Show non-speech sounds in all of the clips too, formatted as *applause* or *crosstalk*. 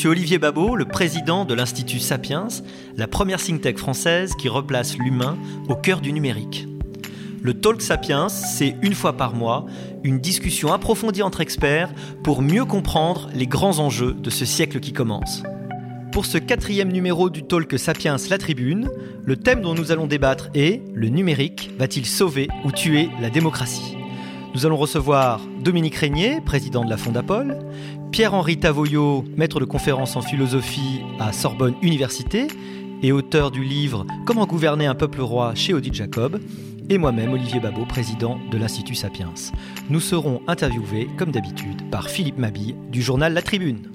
suis Olivier Babot, le président de l'Institut Sapiens, la première think tank française qui replace l'humain au cœur du numérique. Le Talk Sapiens, c'est une fois par mois une discussion approfondie entre experts pour mieux comprendre les grands enjeux de ce siècle qui commence. Pour ce quatrième numéro du Talk Sapiens La Tribune, le thème dont nous allons débattre est Le numérique va-t-il sauver ou tuer la démocratie? Nous allons recevoir Dominique Régnier, président de la Fondapol, Pierre-Henri Tavoyot, maître de conférence en philosophie à Sorbonne Université et auteur du livre Comment gouverner un peuple roi chez Odile Jacob, et moi-même, Olivier Babot, président de l'Institut Sapiens. Nous serons interviewés, comme d'habitude, par Philippe Mabille du journal La Tribune.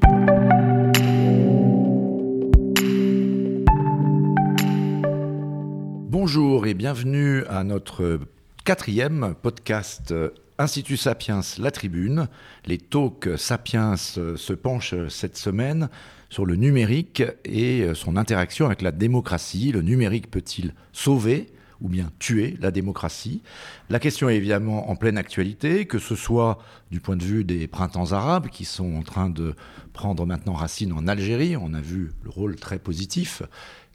Bonjour et bienvenue à notre quatrième podcast Institut Sapiens, la tribune. Les talks Sapiens se penchent cette semaine sur le numérique et son interaction avec la démocratie. Le numérique peut-il sauver ou bien tuer la démocratie? La question est évidemment en pleine actualité, que ce soit du point de vue des printemps arabes qui sont en train de prendre maintenant racine en Algérie. On a vu le rôle très positif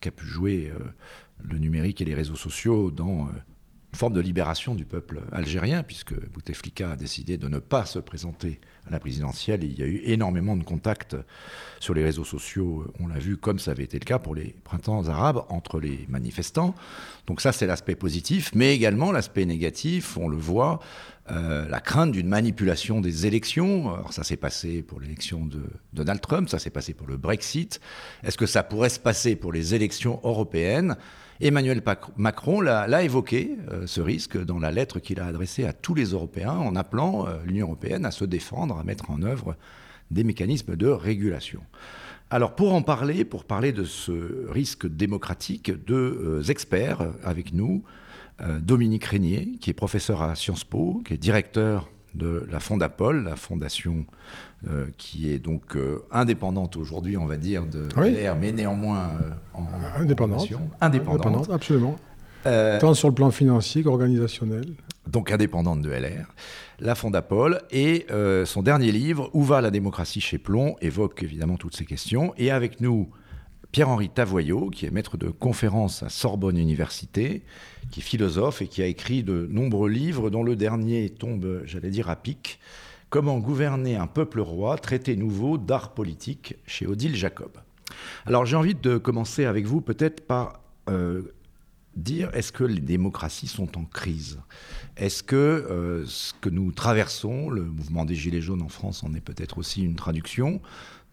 qu'a pu jouer euh, le numérique et les réseaux sociaux dans euh, une forme de libération du peuple algérien, puisque Bouteflika a décidé de ne pas se présenter à la présidentielle. Il y a eu énormément de contacts sur les réseaux sociaux, on l'a vu, comme ça avait été le cas pour les printemps arabes, entre les manifestants. Donc ça, c'est l'aspect positif, mais également l'aspect négatif, on le voit, euh, la crainte d'une manipulation des élections. Alors ça s'est passé pour l'élection de Donald Trump, ça s'est passé pour le Brexit. Est-ce que ça pourrait se passer pour les élections européennes? Emmanuel Macron l'a évoqué, euh, ce risque, dans la lettre qu'il a adressée à tous les Européens, en appelant euh, l'Union européenne à se défendre, à mettre en œuvre des mécanismes de régulation. Alors pour en parler, pour parler de ce risque démocratique, deux euh, experts avec nous, Dominique Régnier, qui est professeur à Sciences Po, qui est directeur de la Fondapol, la fondation euh, qui est donc euh, indépendante aujourd'hui, on va dire, de LR, mais néanmoins euh, en, indépendante. indépendante. Indépendante, absolument. Tant sur le plan financier qu'organisationnel. Donc indépendante de LR. La Fondapol et son dernier livre, Où va la démocratie chez Plomb, évoque évidemment toutes ces questions. Et avec nous, Pierre-Henri Tavoyot, qui est maître de conférence à Sorbonne Université, qui est philosophe et qui a écrit de nombreux livres, dont le dernier tombe, j'allais dire, à pic. Comment gouverner un peuple roi, traité nouveau d'art politique chez Odile Jacob? Alors j'ai envie de commencer avec vous peut-être par euh, dire est-ce que les démocraties sont en crise? Est-ce que euh, ce que nous traversons, le mouvement des Gilets jaunes en France en est peut-être aussi une traduction,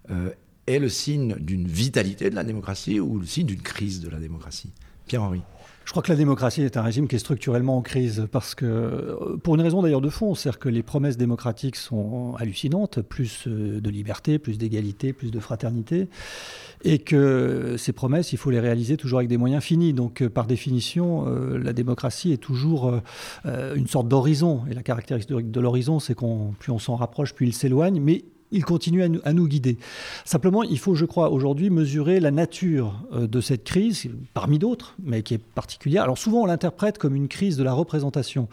euh, est le signe d'une vitalité de la démocratie ou le signe d'une crise de la démocratie? Pierre-Henri. Je crois que la démocratie est un régime qui est structurellement en crise parce que, euh, pour une raison d'ailleurs de fond, c'est-à-dire que les promesses démocratiques sont hallucinantes, plus euh, de liberté, plus d'égalité, plus de fraternité, et que ces promesses, il faut les réaliser toujours avec des moyens finis. Donc, euh, par définition, la démocratie est toujours une sorte d'horizon, et la caractéristique de l'horizon, c'est qu'on plus on s'en rapproche, plus il s'éloigne, mais il continue à nous, guider. Simplement, il faut, je crois, aujourd'hui mesurer la nature euh, de cette crise, parmi d'autres, mais qui est particulière. Alors souvent, on l'interprète comme une crise de la représentation,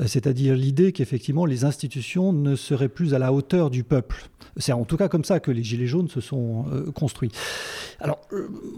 euh, c'est-à-dire l'idée qu'effectivement, les institutions ne seraient plus à la hauteur du peuple. C'est en tout cas comme ça que les Gilets jaunes se sont euh, construits. Alors,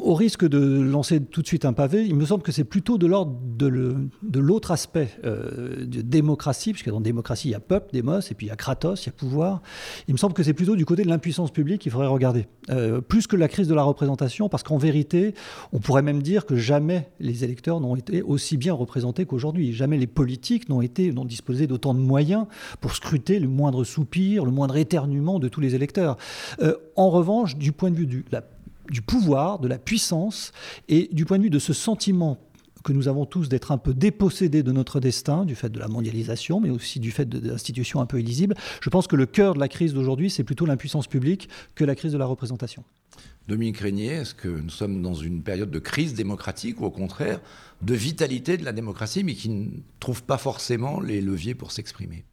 au risque de lancer tout de suite un pavé, il me semble que c'est plutôt de l'ordre de l'autre aspect de démocratie, puisque dans démocratie, il y a peuple, démos, et puis il y a kratos, il y a pouvoir. Il me semble que c'est plutôt du côté de l'impuissance publique qu'il faudrait regarder. Euh, plus que la crise de la représentation, parce qu'en vérité, on pourrait même dire que jamais les électeurs n'ont été aussi bien représentés qu'aujourd'hui. Jamais les politiques n'ont été, n'ont disposé d'autant de moyens pour scruter le moindre soupir, le moindre éternuement de tous les électeurs. Euh, en revanche, du point de vue du pouvoir, de la puissance et du point de vue de ce sentiment que nous avons tous d'être un peu dépossédés de notre destin, du fait de la mondialisation, mais aussi du fait d'institutions un peu illisibles. Je pense que le cœur de la crise d'aujourd'hui, c'est plutôt l'impuissance publique que la crise de la représentation. Dominique Régnier, est-ce que nous sommes dans une période de crise démocratique ou au contraire de vitalité de la démocratie, mais qui ne trouve pas forcément les leviers pour s'exprimer?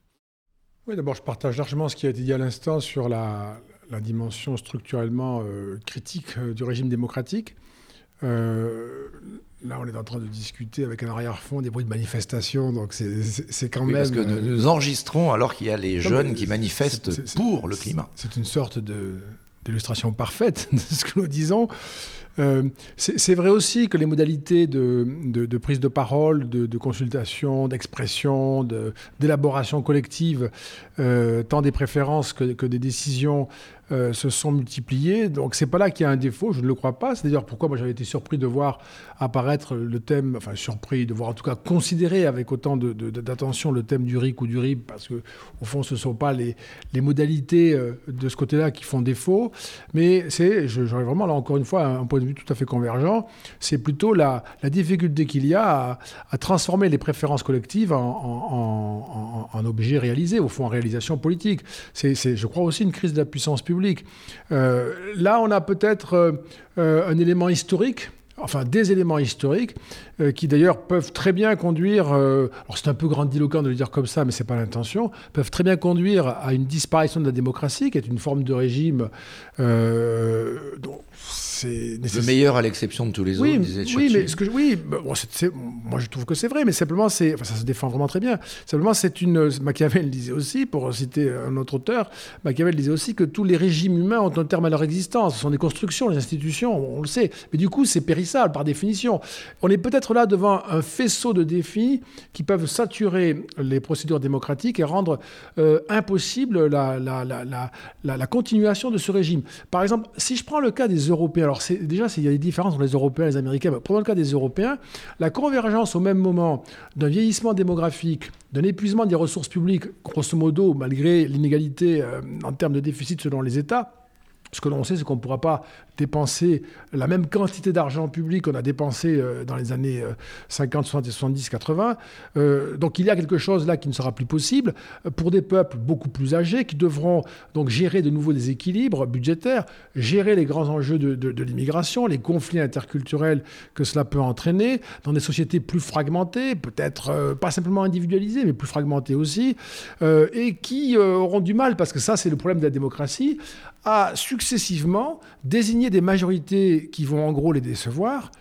Oui, d'abord, je partage largement ce qui a été dit à l'instant sur la, dimension structurellement euh, critique euh, du régime démocratique. Euh, Là, on est en train de discuter avec un arrière-fond des bruits de manifestation, donc c'est quand même. Parce que nous, enregistrons alors qu'il y a les jeunes qui manifestent pour le climat. C'est une sorte d'illustration parfaite *laughs* de ce que nous disons. Euh, c'est vrai aussi que les modalités de, prise de parole, de, consultation, d'expression, d'élaboration collective, euh, tant des préférences que, des décisions, euh, se sont multipliés. Donc c'est pas là qu'il y a un défaut, je ne le crois pas. C'est d'ailleurs pourquoi moi j'avais été surpris de voir apparaître le thème, enfin surpris de voir en tout cas considérer avec autant d'attention le thème du RIC ou du RIB, parce que au fond ce ne sont pas les, les modalités de ce côté-là qui font défaut, mais c'est, j'aurais vraiment là encore une fois un point de vue tout à fait convergent, c'est plutôt la, difficulté qu'il y a à, transformer les préférences collectives en, en, objets réalisés, au fond en réalisation politique. C'est, je crois aussi une crise de la puissance publique euh, là, on a peut-être euh, euh, un élément historique enfin des éléments historiques qui d'ailleurs peuvent très bien conduire, alors c'est un peu grandiloquent de le dire comme ça, mais c'est pas l'intention, peuvent très bien conduire à une disparition de la démocratie, qui est une forme de régime dont le meilleur à l'exception de tous les oui, autres, disait Oui, mais ce que oui, bah, moi je trouve que c'est vrai, mais simplement, c'est, enfin, ça se défend vraiment très bien. Simplement, c'est une. Machiavel disait aussi, pour citer un autre auteur, Machiavel disait aussi que tous les régimes humains ont un terme à leur existence. Ce sont des constructions, les institutions, on le sait. Mais du coup, c'est périssable par définition. On est peut-être là devant un faisceau de défis qui peuvent saturer les procédures démocratiques et rendre euh, impossible la, continuation de ce régime. Par exemple, si je prends le cas des Européens, alors déjà, il y a des différences entre les Européens et les Américains. Mais prenons le cas des Européens, la convergence au même moment d'un vieillissement démographique, d'un épuisement des ressources publiques, grosso modo, malgré l'inégalité euh, en termes de déficit selon les États, ce que l'on sait, c'est qu'on ne pourra pas dépenser la même quantité d'argent public qu'on a dépensé euh, dans les années 50, 60 et 70, 80. donc il y a quelque chose là qui ne sera plus possible euh, pour des peuples beaucoup plus âgés qui devront donc gérer de nouveaux déséquilibres budgétaires, gérer les grands enjeux de, l'immigration, les conflits interculturels que cela peut entraîner dans des sociétés plus fragmentées, peut-être euh, pas simplement individualisées, mais plus fragmentées aussi, et qui auront du mal, parce que ça c'est le problème de la démocratie, à successivement désigner des majorités qui vont en gros les décevoir,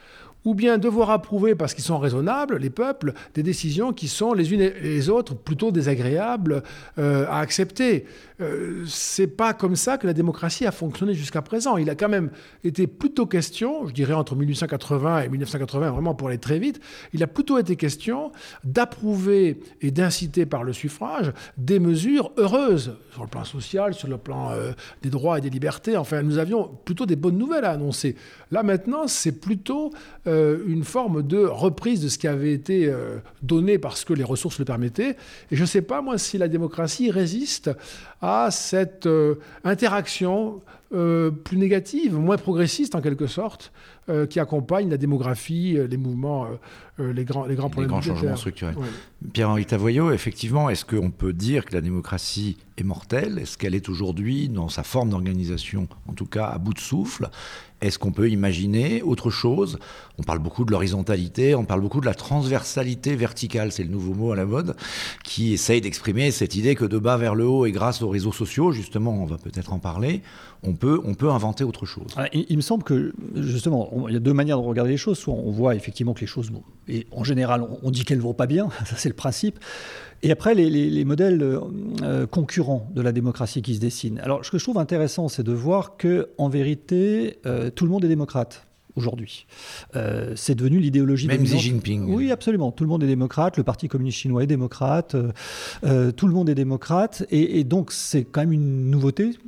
ou bien devoir approuver, parce qu'ils sont raisonnables, les peuples, des décisions qui sont les unes et les autres plutôt désagréables euh, à accepter. Euh, c'est pas comme ça que la démocratie a fonctionné jusqu'à présent. Il a quand même été plutôt question, je dirais entre 1880 et 1980, vraiment pour aller très vite, il a plutôt été question d'approuver et d'inciter par le suffrage des mesures heureuses sur le plan social, sur le plan euh, des droits et des libertés. Enfin, nous avions plutôt des bonnes nouvelles à annoncer. Là maintenant, c'est plutôt euh, une forme de reprise de ce qui avait été donné parce que les ressources le permettaient. Et je ne sais pas, moi, si la démocratie résiste à cette euh, interaction euh, plus négative, moins progressiste en quelque sorte, euh, qui accompagne la démographie, les mouvements, les, grands, les grands problèmes. Les grands changements structurels. Pierre-Henri Tavoyot, effectivement, est-ce qu'on peut dire que la démocratie est mortelle? Est-ce qu'elle est aujourd'hui, dans sa forme d'organisation, en tout cas à bout de souffle? Est-ce qu'on peut imaginer autre chose? On parle beaucoup de l'horizontalité, on parle beaucoup de la transversalité verticale, c'est le nouveau mot à la mode, qui essaye d'exprimer cette idée que de bas vers le haut et grâce aux réseaux sociaux, justement, on va peut-être en parler, on peut, on peut inventer autre chose. Ah, il, me semble que, justement, il y a deux manières de regarder les choses. Soit on voit effectivement que les choses, et en général, on dit qu'elles ne vont pas bien, *laughs* ça c'est le principe. Et après, les, modèles euh, concurrents de la démocratie qui se dessinent. Alors, ce que je trouve intéressant, c'est de voir que, en vérité, euh, tout le monde est démocrate aujourd'hui. Euh, c'est devenu l'idéologie Même Xi Jinping. Oui, absolument. Tout le monde est démocrate. Le Parti communiste chinois est démocrate. tout le monde est démocrate. Et, et donc, c'est quand même une nouveauté,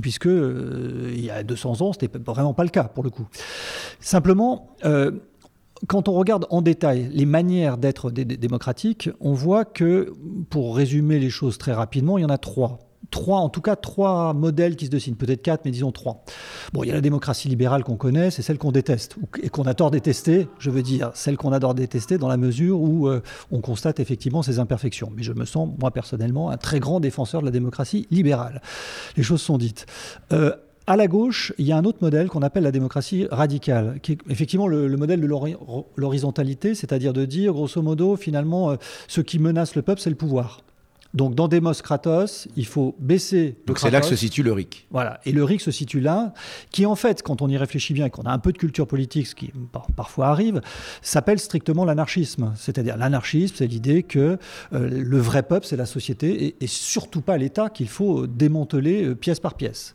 puisque il y a 200 ans, ce n'était vraiment pas le cas, pour le coup. Simplement, quand on regarde en détail les manières d'être démocratique, on voit que, pour résumer les choses très rapidement, il y en a trois. Trois, en tout cas, trois modèles qui se dessinent, peut-être quatre, mais disons trois. Bon, il y a la démocratie libérale qu'on connaît, c'est celle qu'on déteste, et qu'on adore détester, je veux dire, celle qu'on adore détester dans la mesure où euh, on constate effectivement ses imperfections. Mais je me sens, moi personnellement, un très grand défenseur de la démocratie libérale. Les choses sont dites. Euh, à la gauche, il y a un autre modèle qu'on appelle la démocratie radicale, qui est effectivement le, modèle de l'horizontalité, c'est-à-dire de dire, grosso modo, finalement, euh, ce qui menace le peuple, c'est le pouvoir. Donc dans Demos Kratos, il faut baisser Donc c'est là que se situe le RIC. Voilà, et le RIC se situe là, qui en fait, quand on y réfléchit bien et qu'on a un peu de culture politique, ce qui parfois arrive, s'appelle strictement l'anarchisme. C'est-à-dire l'anarchisme, c'est l'idée que euh, le vrai peuple, c'est la société, et, et surtout pas l'État qu'il faut démanteler euh, pièce par pièce.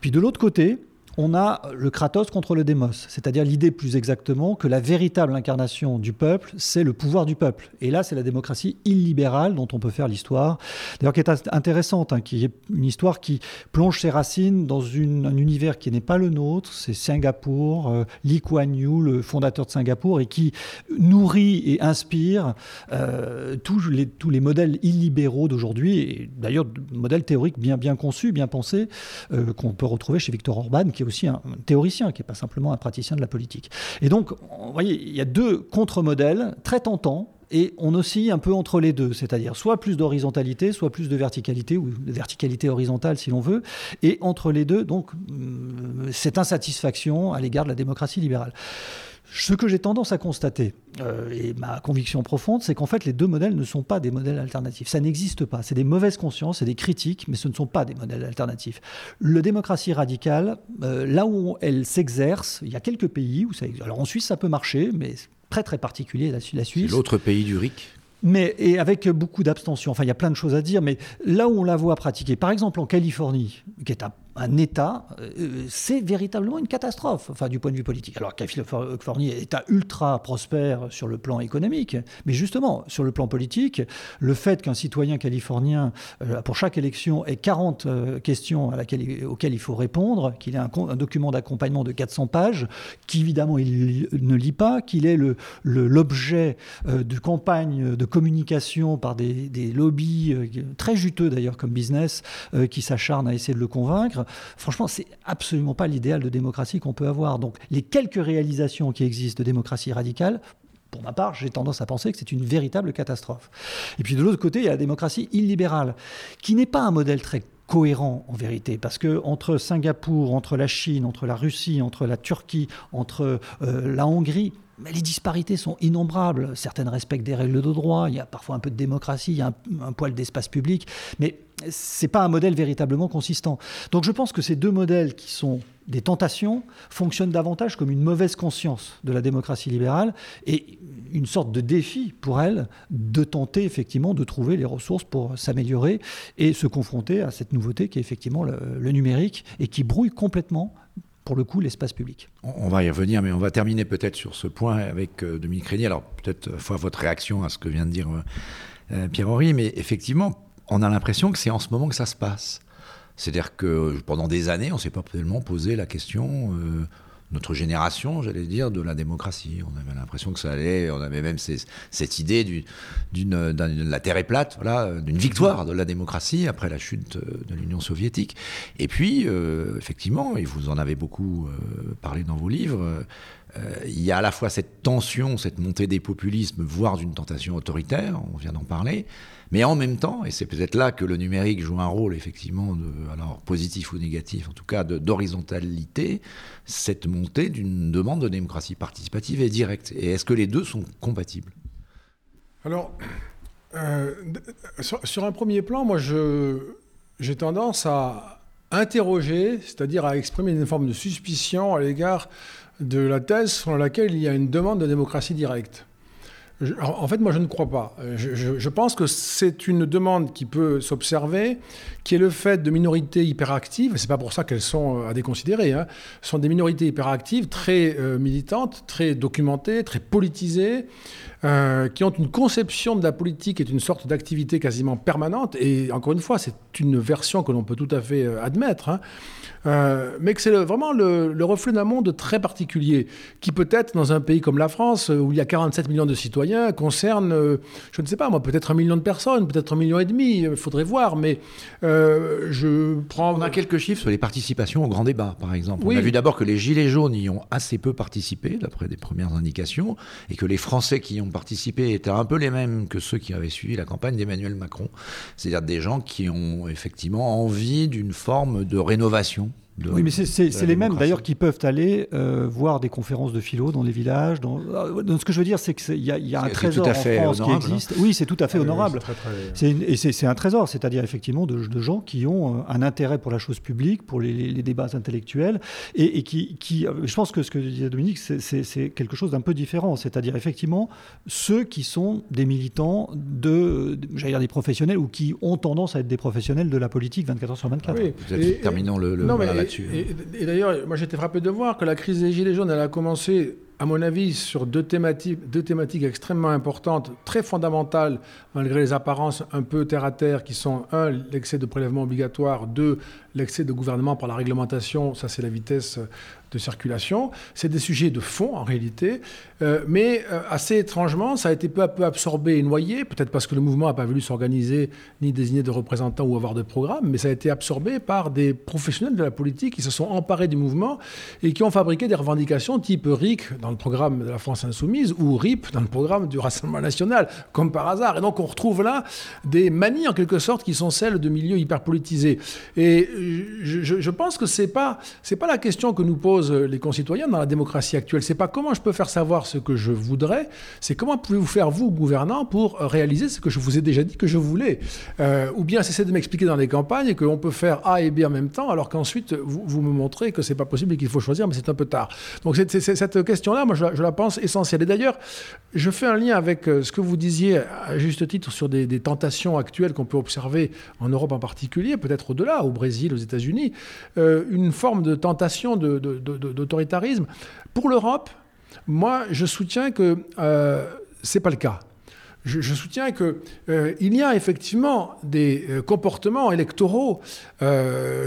Puis de l'autre côté, on a le Kratos contre le Démos, c'est-à-dire l'idée plus exactement que la véritable incarnation du peuple, c'est le pouvoir du peuple. Et là, c'est la démocratie illibérale dont on peut faire l'histoire, d'ailleurs qui est intéressante, hein, qui est une histoire qui plonge ses racines dans un univers qui n'est pas le nôtre, c'est Singapour, euh, Lee Kuan Yew, le fondateur de Singapour, et qui nourrit et inspire euh, tous, les, modèles illibéraux d'aujourd'hui, et d'ailleurs modèles théoriques bien, bien conçus, bien pensés, euh, qu'on peut retrouver chez Victor Orban, qui est aussi un théoricien, qui n'est pas simplement un praticien de la politique. Et donc, vous voyez, il y a deux contre-modèles très tentants et on oscille un peu entre les deux, c'est-à-dire soit plus d'horizontalité, soit plus de verticalité, ou verticalité horizontale si l'on veut, et entre les deux, donc, euh, cette insatisfaction à l'égard de la démocratie libérale. Ce que j'ai tendance à constater, euh, et ma conviction profonde, c'est qu'en fait, les deux modèles ne sont pas des modèles alternatifs. Ça n'existe pas. C'est des mauvaises consciences, c'est des critiques, mais ce ne sont pas des modèles alternatifs. Le démocratie radicale, euh, là où elle s'exerce, il y a quelques pays où ça exerce. Alors en Suisse, ça peut marcher, mais très très particulier la, Suisse. C'est l'autre pays du RIC mais, et avec beaucoup d'abstention. Enfin, il y a plein de choses à dire, mais là où on la voit pratiquer, par exemple en Californie, qui est un un État, euh, c'est véritablement une catastrophe, enfin, du point de vue politique. Alors, Californie est État ultra prospère sur le plan économique, mais justement, sur le plan politique, le fait qu'un citoyen californien, euh, pour chaque élection, ait 40 euh, questions auxquelles il faut répondre, qu'il ait un, document d'accompagnement de 400 pages, qu'évidemment il ne lit pas, qu'il ait l'objet de campagnes de communication par des, des lobbies très juteux d'ailleurs comme business, qui s'acharnent à essayer de le convaincre, franchement, c'est absolument pas l'idéal de démocratie qu'on peut avoir. Donc, les quelques réalisations qui existent de démocratie radicale, pour ma part, j'ai tendance à penser que c'est une véritable catastrophe. Et puis de l'autre côté, il y a la démocratie illibérale, qui n'est pas un modèle très cohérent en vérité, parce que entre Singapour, entre la Chine, entre la Russie, entre la Turquie, entre euh, la Hongrie, mais les disparités sont innombrables. Certaines respectent des règles de droit, il y a parfois un peu de démocratie, un, poil d'espace public, mais c'est pas un modèle véritablement consistant. Donc je pense que ces deux modèles qui sont des tentations fonctionnent davantage comme une mauvaise conscience de la démocratie libérale et une sorte de défi pour elle de tenter effectivement de trouver les ressources pour s'améliorer et se confronter à cette nouveauté qui est effectivement le numérique et qui brouille complètement le coup l'espace public. On va y revenir, mais on va terminer peut-être sur ce point avec euh, Dominique Régnier. Alors peut-être euh, fois votre réaction à ce que vient de dire euh, Pierre-Henri, mais effectivement, on a l'impression que c'est en ce moment que ça se passe. C'est-à-dire que pendant des années, on ne s'est pas tellement posé la question notre génération, j'allais dire, de la démocratie. On avait l'impression que ça allait, on avait même cette idée d'une, la Terre est plate, voilà, d'une victoire de la démocratie après la chute de l'Union soviétique. Et puis, euh, effectivement, et vous en avez beaucoup euh, parlé dans vos livres, euh, il y a à la fois cette tension, cette montée des populismes, voire d'une tentation autoritaire, on vient d'en parler, mais en même temps, et c'est peut-être là que le numérique joue un rôle effectivement, de, alors positif ou négatif, en tout cas d'horizontalité, cette montée d'une demande de démocratie participative et directe. Et est-ce que les deux sont compatibles? Alors, euh, sur, un premier plan, moi, j'ai tendance à interroger, c'est-à-dire à exprimer une forme de suspicion à l'égard de la thèse selon laquelle il y a une demande de démocratie directe en fait, moi, je ne crois pas. Je, pense que c'est une demande qui peut s'observer, qui est le fait de minorités hyperactives, c'est pas pour ça qu'elles sont euh, à déconsidérer, hein, sont des minorités hyperactives, très euh, militantes, très documentées, très politisées, euh, qui ont une conception de la politique est une sorte d'activité quasiment permanente, et encore une fois, c'est une version que l'on peut tout à fait admettre. Hein. Euh, mais que c'est vraiment le, reflet d'un monde très particulier, qui peut-être dans un pays comme la France, euh, où il y a 47 millions de citoyens, concerne, euh, je ne sais pas moi, peut-être un million de personnes, peut-être un million et demi, il faudrait voir, mais je prends... On a quelques chiffres sur les participations au grand débat, par exemple. On a vu d'abord que les Gilets jaunes y ont assez peu participé, d'après des premières indications, et que les Français qui y ont participé étaient un peu les mêmes que ceux qui avaient suivi la campagne d'Emmanuel Macron, c'est-à-dire des gens qui ont effectivement envie d'une forme de rénovation oui, mais c'est les mêmes d'ailleurs qui peuvent aller euh, voir des conférences de philo dans les villages. Dans, euh, ce que je veux dire, c'est qu'il y a, y a un trésor en France qui existe. Oui, c'est tout à fait ah honorable. Et c'est un trésor, c'est-à-dire effectivement de, gens qui ont euh, un intérêt pour la chose publique, pour les, débats intellectuels, et, qui, qui, je pense que ce que disait Dominique, c'est quelque chose d'un peu différent. C'est-à-dire effectivement ceux qui sont des militants de, j'allais dire des professionnels ou qui ont tendance à être des professionnels de la politique 24 heures sur 24. Oui, terminons le, le et, d'ailleurs, moi j'étais frappé de voir que la crise des Gilets jaunes, elle a commencé, à mon avis, sur deux thématiques, extrêmement importantes, très fondamentales, malgré les apparences un peu terre à terre, qui sont un, l'excès de prélèvement obligatoire, deux, l'excès de gouvernement par la réglementation, ça c'est la vitesse de circulation. C'est des sujets de fond en réalité, euh, mais euh, assez étrangement, ça a été peu à peu absorbé et noyé, peut-être parce que le mouvement n'a pas voulu s'organiser ni désigner de représentants ou avoir de programme, mais ça a été absorbé par des professionnels de la politique qui se sont emparés du mouvement et qui ont fabriqué des revendications type RIC le programme de la France Insoumise ou RIP dans le programme du Rassemblement National, comme par hasard. Et donc on retrouve là des manies en quelque sorte qui sont celles de milieux hyper politisés. Et je, pense que c'est pas c'est pas la question que nous pose les concitoyens dans la démocratie actuelle. C'est pas comment je peux faire savoir ce que je voudrais, c'est comment pouvez-vous faire, vous, gouvernants, pour réaliser ce que je vous ai déjà dit que je voulais. Euh, ou bien cesser de m'expliquer dans les campagnes qu'on peut faire A et B en même temps, alors qu'ensuite vous, me montrez que c'est pas possible et qu'il faut choisir, mais c'est un peu tard. Donc cette moi, je, la pense essentielle. Et d'ailleurs, je fais un lien avec euh, ce que vous disiez à juste titre sur des, tentations actuelles qu'on peut observer en Europe en particulier, peut-être au-delà, au Brésil, aux États-Unis, euh, une forme de tentation d'autoritarisme. Pour l'Europe, moi, je soutiens que euh, ce n'est pas le cas. Je, soutiens qu'il euh, y a effectivement des euh, comportements électoraux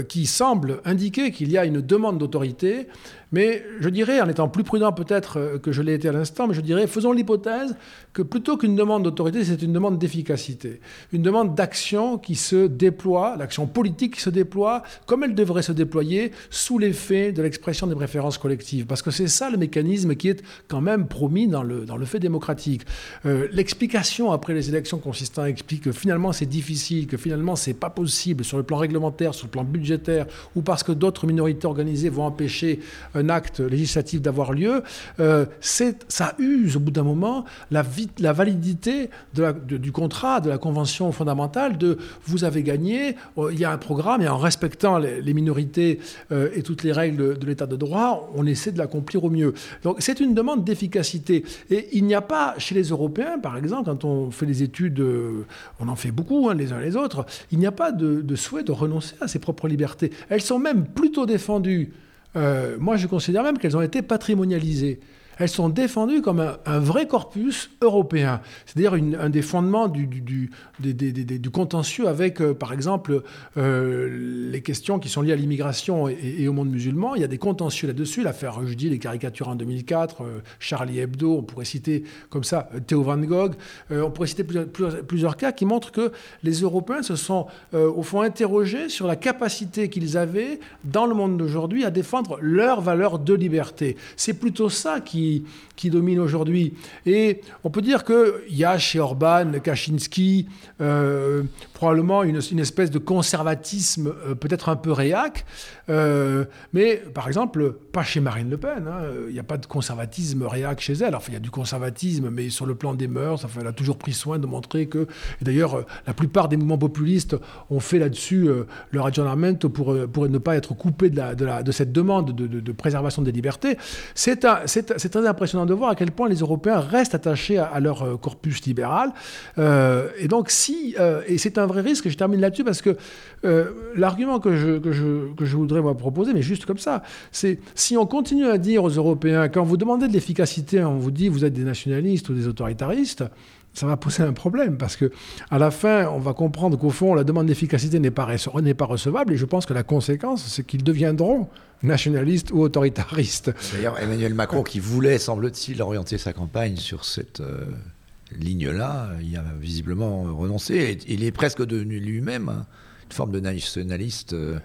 qui semblent indiquer qu'il y a une demande d'autorité, mais je dirais, en étant plus prudent peut-être que je l'ai été à l'instant, mais je dirais, faisons l'hypothèse que plutôt qu'une demande d'autorité, c'est une demande d'efficacité, une demande d'action qui se déploie, l'action politique qui se déploie comme elle devrait se déployer sous l'effet de l'expression des préférences collectives. Parce que c'est ça le mécanisme qui est quand même promis dans le, dans le fait démocratique. Euh, l'explication après les élections consistant à expliquer que finalement c'est difficile, que finalement c'est pas possible sur le plan réglementaire, sur le plan budgétaire, ou parce que d'autres minorités organisées vont empêcher un acte législatif d'avoir lieu, euh, ça use au bout d'un moment la la validité du contrat, de la convention fondamentale, de vous avez gagné, il y a un programme, et en respectant les, minorités euh, et toutes les règles de l'état de droit, on essaie de l'accomplir au mieux. Donc c'est une demande d'efficacité. Et il n'y a pas, chez les Européens, par exemple, quand on fait les études, euh, on en fait beaucoup, hein, les uns les autres, il n'y a pas de, souhait de renoncer à ses propres libertés. Elles sont même plutôt défendues. moi, je considère même qu'elles ont été patrimonialisées elles sont défendues comme un, vrai corpus européen. C'est-à-dire un des fondements du, du, du, contentieux avec, euh, par exemple, euh, les questions qui sont liées à l'immigration et, au monde musulman. Il y a des contentieux là-dessus. L'affaire Rushdie, les caricatures en 2004, euh, Charlie Hebdo, on pourrait citer comme ça Theo Van Gogh. on pourrait citer plusieurs, plusieurs, cas qui montrent que les Européens se sont, au fond, interrogés sur la capacité qu'ils avaient dans le monde d'aujourd'hui à défendre leurs valeurs de liberté. C'est plutôt ça qui qui, domine aujourd'hui. Et on peut dire qu'il y a chez Orban, Kaczynski, euh, probablement une, espèce de conservatisme euh, peut-être un peu réac, euh, mais par exemple, pas chez Marine Le Pen. Hein. Il n'y a pas de conservatisme réac chez elle. Enfin, il y a du conservatisme, mais sur le plan des mœurs, enfin, elle a toujours pris soin de montrer que. D'ailleurs, la plupart des mouvements populistes ont fait là-dessus leur adjournament pour, pour ne pas être coupés de, la, de, cette demande de, de, préservation des libertés. C'est très impressionnant de voir à quel point les Européens restent attachés à, leur corpus libéral. et donc, si. et c'est un vrai risque, je termine là-dessus parce que euh, l'argument que je, que, je, que je voudrais moi proposer, mais juste comme ça, c'est si on continue à dire aux Européens, quand vous demandez de l'efficacité, on vous dit vous êtes des nationalistes ou des autoritaristes, ça va poser un problème parce que à la fin, on va comprendre qu'au fond, la demande d'efficacité n'est pas, recevable et je pense que la conséquence, c'est qu'ils deviendront nationalistes ou autoritaristes. D'ailleurs, Emmanuel Macron, qui voulait, semble-t-il, orienter sa campagne sur cette euh, ligne-là, il a visiblement renoncé. il est presque devenu lui-même forme de nationaliste euh,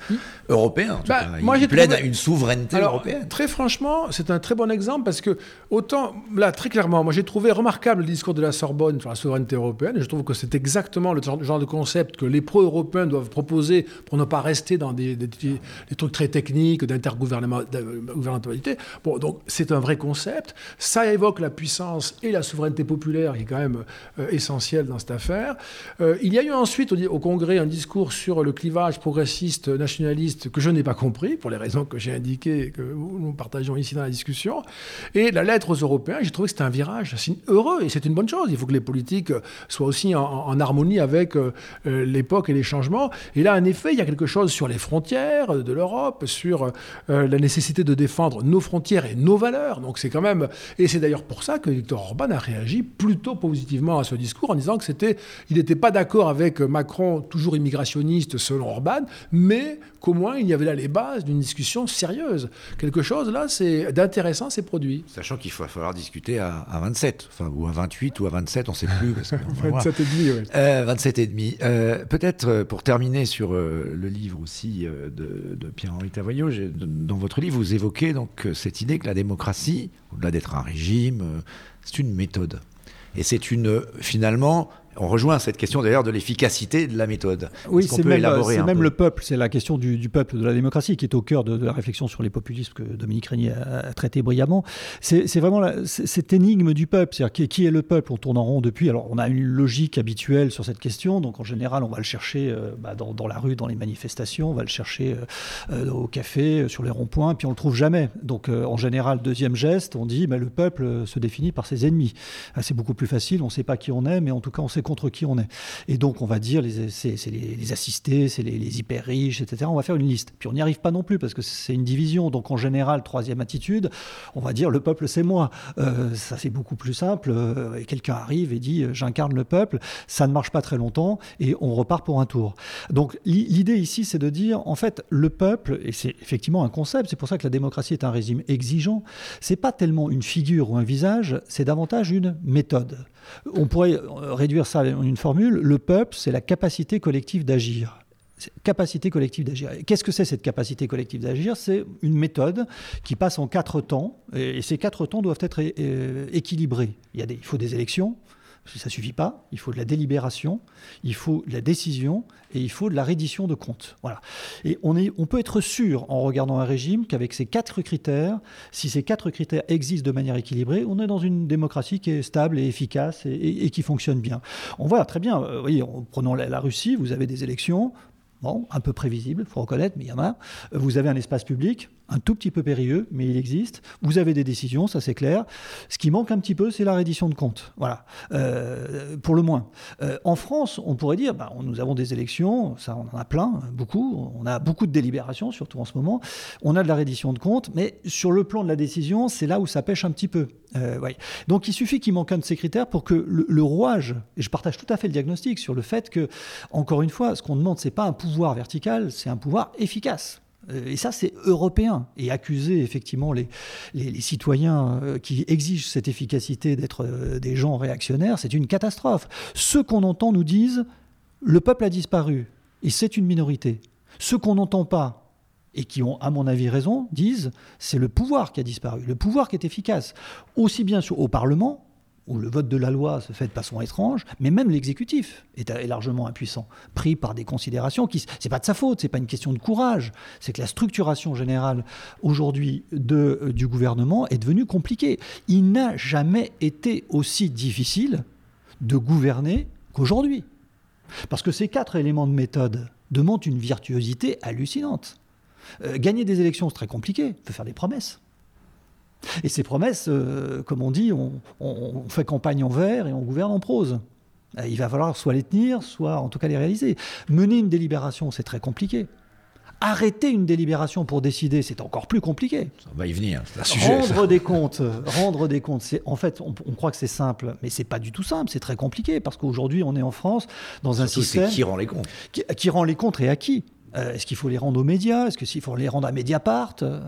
européen. En tout Bah, cas. moi, il plaide trouvé- à une souveraineté Alors, européenne. très franchement, c'est un très bon exemple parce que, autant, là, très clairement, moi j'ai trouvé remarquable le discours de la Sorbonne sur la souveraineté européenne. Et je trouve que c'est exactement le genre, de concept que les pro-européens doivent proposer pour ne pas rester dans des, des- des- des trucs très techniques d'intergouvernementalité. Bon, donc c'est un vrai concept. Ça évoque la puissance et la souveraineté populaire qui est quand même euh, essentielle dans cette affaire. Euh, il y a eu ensuite au, au Congrès un discours sur le clivage progressiste nationaliste que je n'ai pas compris pour les raisons que j'ai indiquées et que nous partageons ici dans la discussion. Et la lettre aux Européens, j'ai trouvé que c'était un virage heureux et c'est une bonne chose. Il faut que les politiques soient aussi en, en harmonie avec euh, euh, l'époque et les changements. Et là, en effet, il y a quelque chose sur les frontières de l'Europe, sur euh, la nécessité de défendre nos frontières et nos valeurs. Donc c'est quand même et c'est d'ailleurs pour ça que Viktor Orban a réagi plutôt positivement à ce discours en disant que c'était il n'était pas d'accord avec Macron toujours immigrationniste selon Orban, mais qu'au moins il y avait là les bases d'une discussion sérieuse. Quelque chose là, c'est d'intéressant, c'est produit. Sachant qu'il va falloir discuter à, à 27, enfin, ou à 28 ou à 27, on ne sait plus. parce voir. 27 *laughs* et demi. Euh, 27 et demi. Euh, Peut-être euh, pour terminer sur euh, le livre aussi euh, de, de Pierre-Henri Tavoyot, dans votre livre, vous évoquez donc euh, cette idée que la démocratie, au-delà d'être un régime, euh, c'est une méthode. Et c'est une, euh, finalement, on rejoint cette question d'ailleurs de l'efficacité de la méthode. Oui, c'est même, même le peuple, c'est la question du, du peuple, de la démocratie qui est au cœur de, de la réflexion sur les populismes que Dominique Régnier a, a traité brillamment. C'est vraiment la- cette énigme du peuple, c'est-à-dire qui, qui est le peuple On tourne en rond depuis. Alors on a une logique habituelle sur cette question, donc en général on va le chercher euh, bah, dans, dans la rue, dans les manifestations, on va le chercher euh, euh, au café, sur les ronds-points, puis on le trouve jamais. Donc euh, en général, deuxième geste, on dit bah, le peuple se définit par ses ennemis. Ah, C'est beaucoup plus facile, on ne sait pas qui on est, mais en tout cas on sait contre qui on est. Et donc, on va dire, c'est les, assistés, c'est les, hyper riches, etc. On va faire une liste. Puis on n'y arrive pas non plus parce que c'est une division. Donc, en général, troisième attitude, on va dire le peuple, c'est moi. Euh, ça, c'est beaucoup plus simple. Euh, et Quelqu'un arrive et dit, euh, j'incarne le peuple. Ça ne marche pas très longtemps et on repart pour un tour. Donc, l'i- l'idée ici, c'est de dire, en fait, le peuple, et c'est effectivement un concept, c'est pour ça que la démocratie est un régime exigeant, c'est pas tellement une figure ou un visage, c'est davantage une méthode. On pourrait réduire ça en une formule. Le peuple, c'est la capacité collective d'agir. Capacité collective d'agir. Qu'est-ce que c'est cette capacité collective d'agir? C'est une méthode qui passe en quatre temps, et ces quatre temps doivent être équilibrés. Il, y a il faut des élections, ça suffit pas. Il faut de la délibération, il faut de la décision et il faut de la reddition de comptes. Voilà. Et on, est, on peut être sûr, en regardant un régime, qu'avec ces quatre critères, si ces quatre critères existent de manière équilibrée, on est dans une démocratie qui est stable et efficace et, qui fonctionne bien. On voit très bien, euh, vous voyez, en prenant la, Russie, vous avez des élections, bon, un peu prévisibles, il faut reconnaître, mais il y en a. Vous avez un espace public, un tout petit peu périlleux, mais il existe. Vous avez des décisions, ça c'est clair. Ce qui manque un petit peu, c'est la reddition de comptes. Voilà, Euh, pour le moins. Euh, en France, on pourrait dire, bah, nous avons des élections, ça on en a plein, beaucoup. On a beaucoup de délibérations, surtout en ce moment. On a de la reddition de comptes, mais sur le plan de la décision, c'est là où ça pêche un petit peu. Euh. Donc il suffit qu'il manque un de ces critères pour que le, le rouage, et je partage tout à fait le diagnostic sur le fait que, encore une fois, ce qu'on demande, c'est pas un pouvoir vertical, c'est un pouvoir efficace. Euh, Et ça, c'est européen. Et accuser effectivement les, les, citoyens euh, qui exigent cette efficacité d'être euh, des gens réactionnaires, c'est une catastrophe. Ceux qu'on entend nous disent le peuple a disparu, et c'est une minorité. Ceux qu'on n'entend pas, et qui ont, à mon avis, raison, disent c'est le pouvoir qui a disparu, le pouvoir qui est efficace, aussi bien au Parlement, où le vote de la loi se fait de façon étrange, mais même l'exécutif est, largement impuissant, pris par des considérations qui, c'est pas de sa faute, c'est pas une question de courage, c'est que la structuration générale aujourd'hui euh, du gouvernement est devenue compliquée. Il n'a jamais été aussi difficile de gouverner qu'aujourd'hui. Parce que ces quatre éléments de méthode demandent une virtuosité hallucinante. Euh, gagner des élections, c'est très compliqué. Il faire des promesses. Et ces promesses, euh, comme on dit, on, on- on fait campagne en vers et on gouverne en prose. Euh, Il va falloir soit les tenir, soit en tout cas les réaliser. Mener une délibération, c'est très compliqué. Arrêter une délibération pour décider, c'est encore plus compliqué. On va y venir, c'est un sujet. ça. Rendre des comptes, rendre des comptes, c'est en fait, on, on croit que c'est simple, mais c'est pas du tout simple, c'est très compliqué parce qu'aujourd'hui, on est en France dans un Surtout, c'est système qui rend les comptes? Qui, qui rend les comptes et à qui? Euh, Est-ce qu'il faut les rendre aux médias? Est-ce qu'il faut les rendre à Mediapart euh,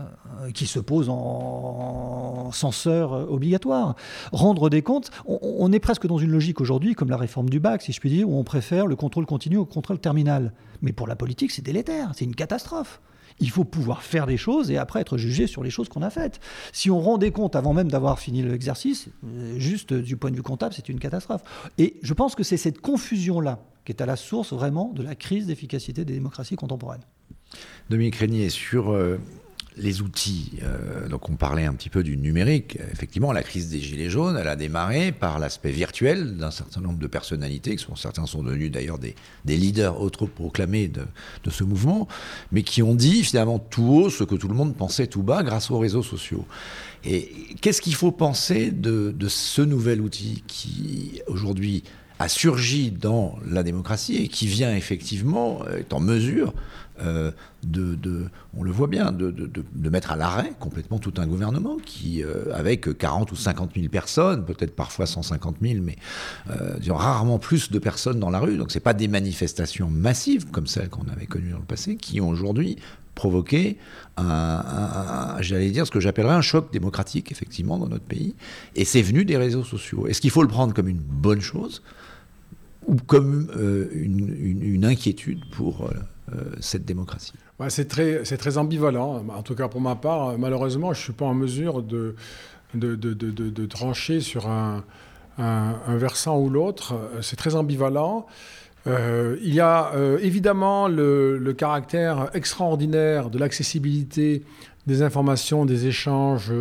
qui se pose en, censeur obligatoire? Rendre des comptes, on, est presque dans une logique aujourd'hui, comme la réforme du bac, si je puis dire, où on préfère le contrôle continu au contrôle terminal. Mais pour la politique, c'est délétère, c'est une catastrophe. Il faut pouvoir faire des choses et après être jugé sur les choses qu'on a faites. Si on rendait compte avant même d'avoir fini l'exercice, euh, juste du point de vue comptable, c'est une catastrophe. Et je pense que c'est cette confusion-là qui est à la source vraiment de la crise d'efficacité des démocraties contemporaines. Dominique Régnier, sur euh, les outils, euh, donc on parlait un petit peu du numérique. Effectivement, la crise des Gilets jaunes, elle a démarré par l'aspect virtuel d'un certain nombre de personnalités, qui certains sont devenus d'ailleurs des, leaders autoproclamés de, de ce mouvement, mais qui ont dit finalement tout haut ce que tout le monde pensait tout bas grâce aux réseaux sociaux. Et qu'est-ce qu'il faut penser de ce nouvel outil qui aujourd'hui a surgi dans la démocratie et qui vient effectivement, euh, est en mesure euh, de, on le voit bien, de, mettre à l'arrêt complètement tout un gouvernement qui, euh, avec 40 ou 50 000 personnes, peut-être parfois 150 000, mais rarement plus de personnes dans la rue, donc ce n'est pas des manifestations massives comme celles qu'on avait connues dans le passé, qui ont aujourd'hui provoqué un, j'allais dire, ce que j'appellerais un choc démocratique, effectivement, dans notre pays. Et c'est venu des réseaux sociaux. Est-ce qu'il faut le prendre comme une bonne chose? Ou comme euh, une, inquiétude pour euh, euh, cette démocratie C'est très, très ambivalent. En tout cas, pour ma part, malheureusement, je ne suis pas en mesure de, de, de, de trancher sur un, un, versant ou l'autre. C'est très ambivalent. il y a évidemment le, le, caractère extraordinaire de l'accessibilité des informations, des échanges,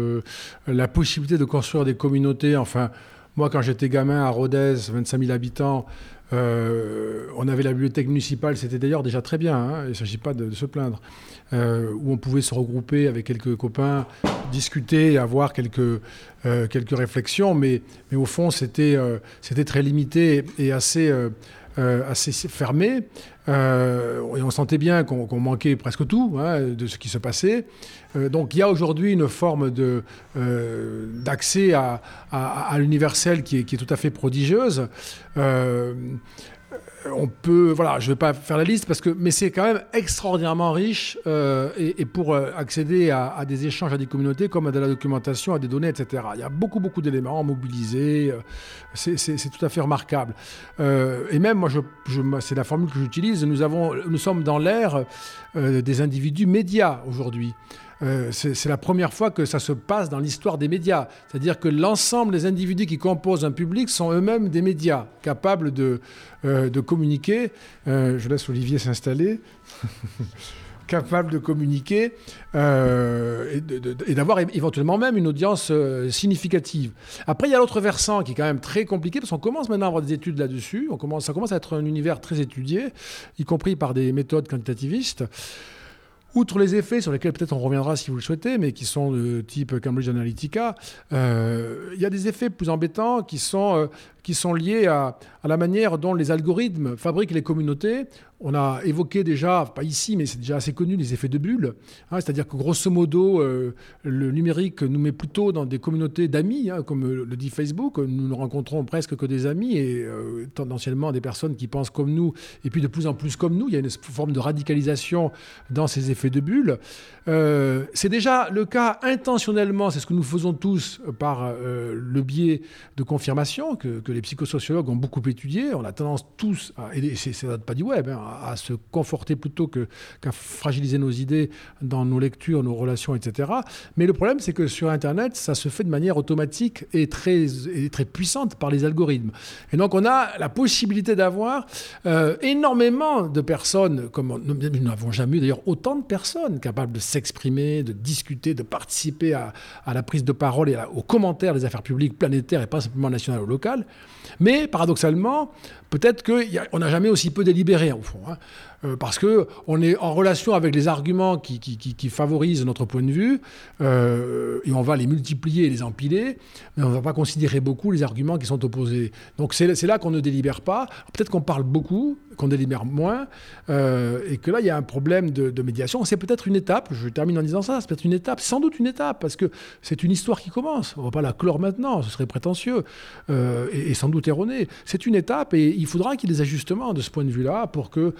la possibilité de construire des communautés. Enfin, moi, quand j'étais gamin à Rodez, 25 000 habitants, euh, on avait la bibliothèque municipale, c'était d'ailleurs déjà très bien, hein, il ne s'agit pas de, se plaindre, euh, où on pouvait se regrouper avec quelques copains, discuter, avoir quelques, euh, quelques réflexions, mais, mais au fond c'était très limité et assez, assez fermé. Euh, et on sentait bien qu'on manquait presque tout hein, de ce qui se passait. Euh, donc il y a aujourd'hui une forme euh, d'accès à, l'universel qui est, tout à fait prodigieuse on peut, voilà, je ne vais pas faire la liste parce que, mais c'est quand même extraordinairement riche euh, et, pour euh, accéder à, des échanges, à des communautés, comme à de la documentation, à des données, etc. Il y a beaucoup, beaucoup d'éléments mobilisés. Euh, c'est tout à fait remarquable. et même, moi, c'est la formule que j'utilise. Nous sommes dans l'ère des individus médias aujourd'hui. Euh, c'est la première fois que ça se passe dans l'histoire des médias. C'est-à-dire que l'ensemble des individus qui composent un public sont eux-mêmes des médias, capables de, euh, communiquer. Euh, je laisse Olivier s'installer. *laughs* capables de communiquer et d'avoir éventuellement même une audience significative. Après, il y a l'autre versant qui est quand même très compliqué, parce qu'on commence maintenant à avoir des études là-dessus. Ça commence à être un univers très étudié, y compris par des méthodes quantitativistes. Outre les effets sur lesquels peut-être on reviendra si vous le souhaitez, mais qui sont de type Cambridge Analytica, euh, il y a des effets plus embêtants qui sont, euh, qui sont liés à, à, la manière dont les algorithmes fabriquent les communautés on a évoqué déjà, pas ici, mais c'est déjà assez connu, les effets de bulle. Hein, c'est-à-dire que grosso modo, euh, le numérique nous met plutôt dans des communautés d'amis, hein, comme le dit Facebook. Nous ne rencontrons presque que des amis et euh, tendanciellement des personnes qui pensent comme nous, et puis de plus en plus comme nous. Il y a une forme de radicalisation dans ces effets de bulle. Euh, c'est déjà le cas intentionnellement, c'est ce que nous faisons tous par le biais de confirmation que, les psychosociologues ont beaucoup étudié. On a tendance tous, à, et c'est pas du web, hein, à, se conforter plutôt qu'à fragiliser nos idées dans nos lectures, nos relations, etc. Mais le problème, c'est que sur Internet, ça se fait de manière automatique et très, très puissante par les algorithmes. Et donc, on a la possibilité d'avoir euh, énormément de personnes, comme nous n'avons jamais eu d'ailleurs autant de personnes capables de s'exprimer, de discuter, de participer à, la prise de parole et aux commentaires des affaires publiques planétaires et pas simplement nationales ou locales. Mais paradoxalement, peut-être qu'on n'a jamais aussi peu délibéré, au fond. Hein. Euh, parce qu'on est en relation avec les arguments qui, favorisent notre point de vue, euh, et on va les multiplier et les empiler, mais on ne va pas considérer beaucoup les arguments qui sont opposés. Donc c'est là qu'on ne délibère pas. Peut-être qu'on parle beaucoup, qu'on délibère moins, euh, et que là, il y a un problème de, médiation. C'est peut-être une étape, je termine en disant ça, c'est peut-être une étape, sans doute une étape, parce que c'est une histoire qui commence. On ne va pas la clore maintenant, ce serait prétentieux, et, sans doute erroné. C'est une étape, et il faudra qu'il y ait des ajustements de ce point de vue-là pour que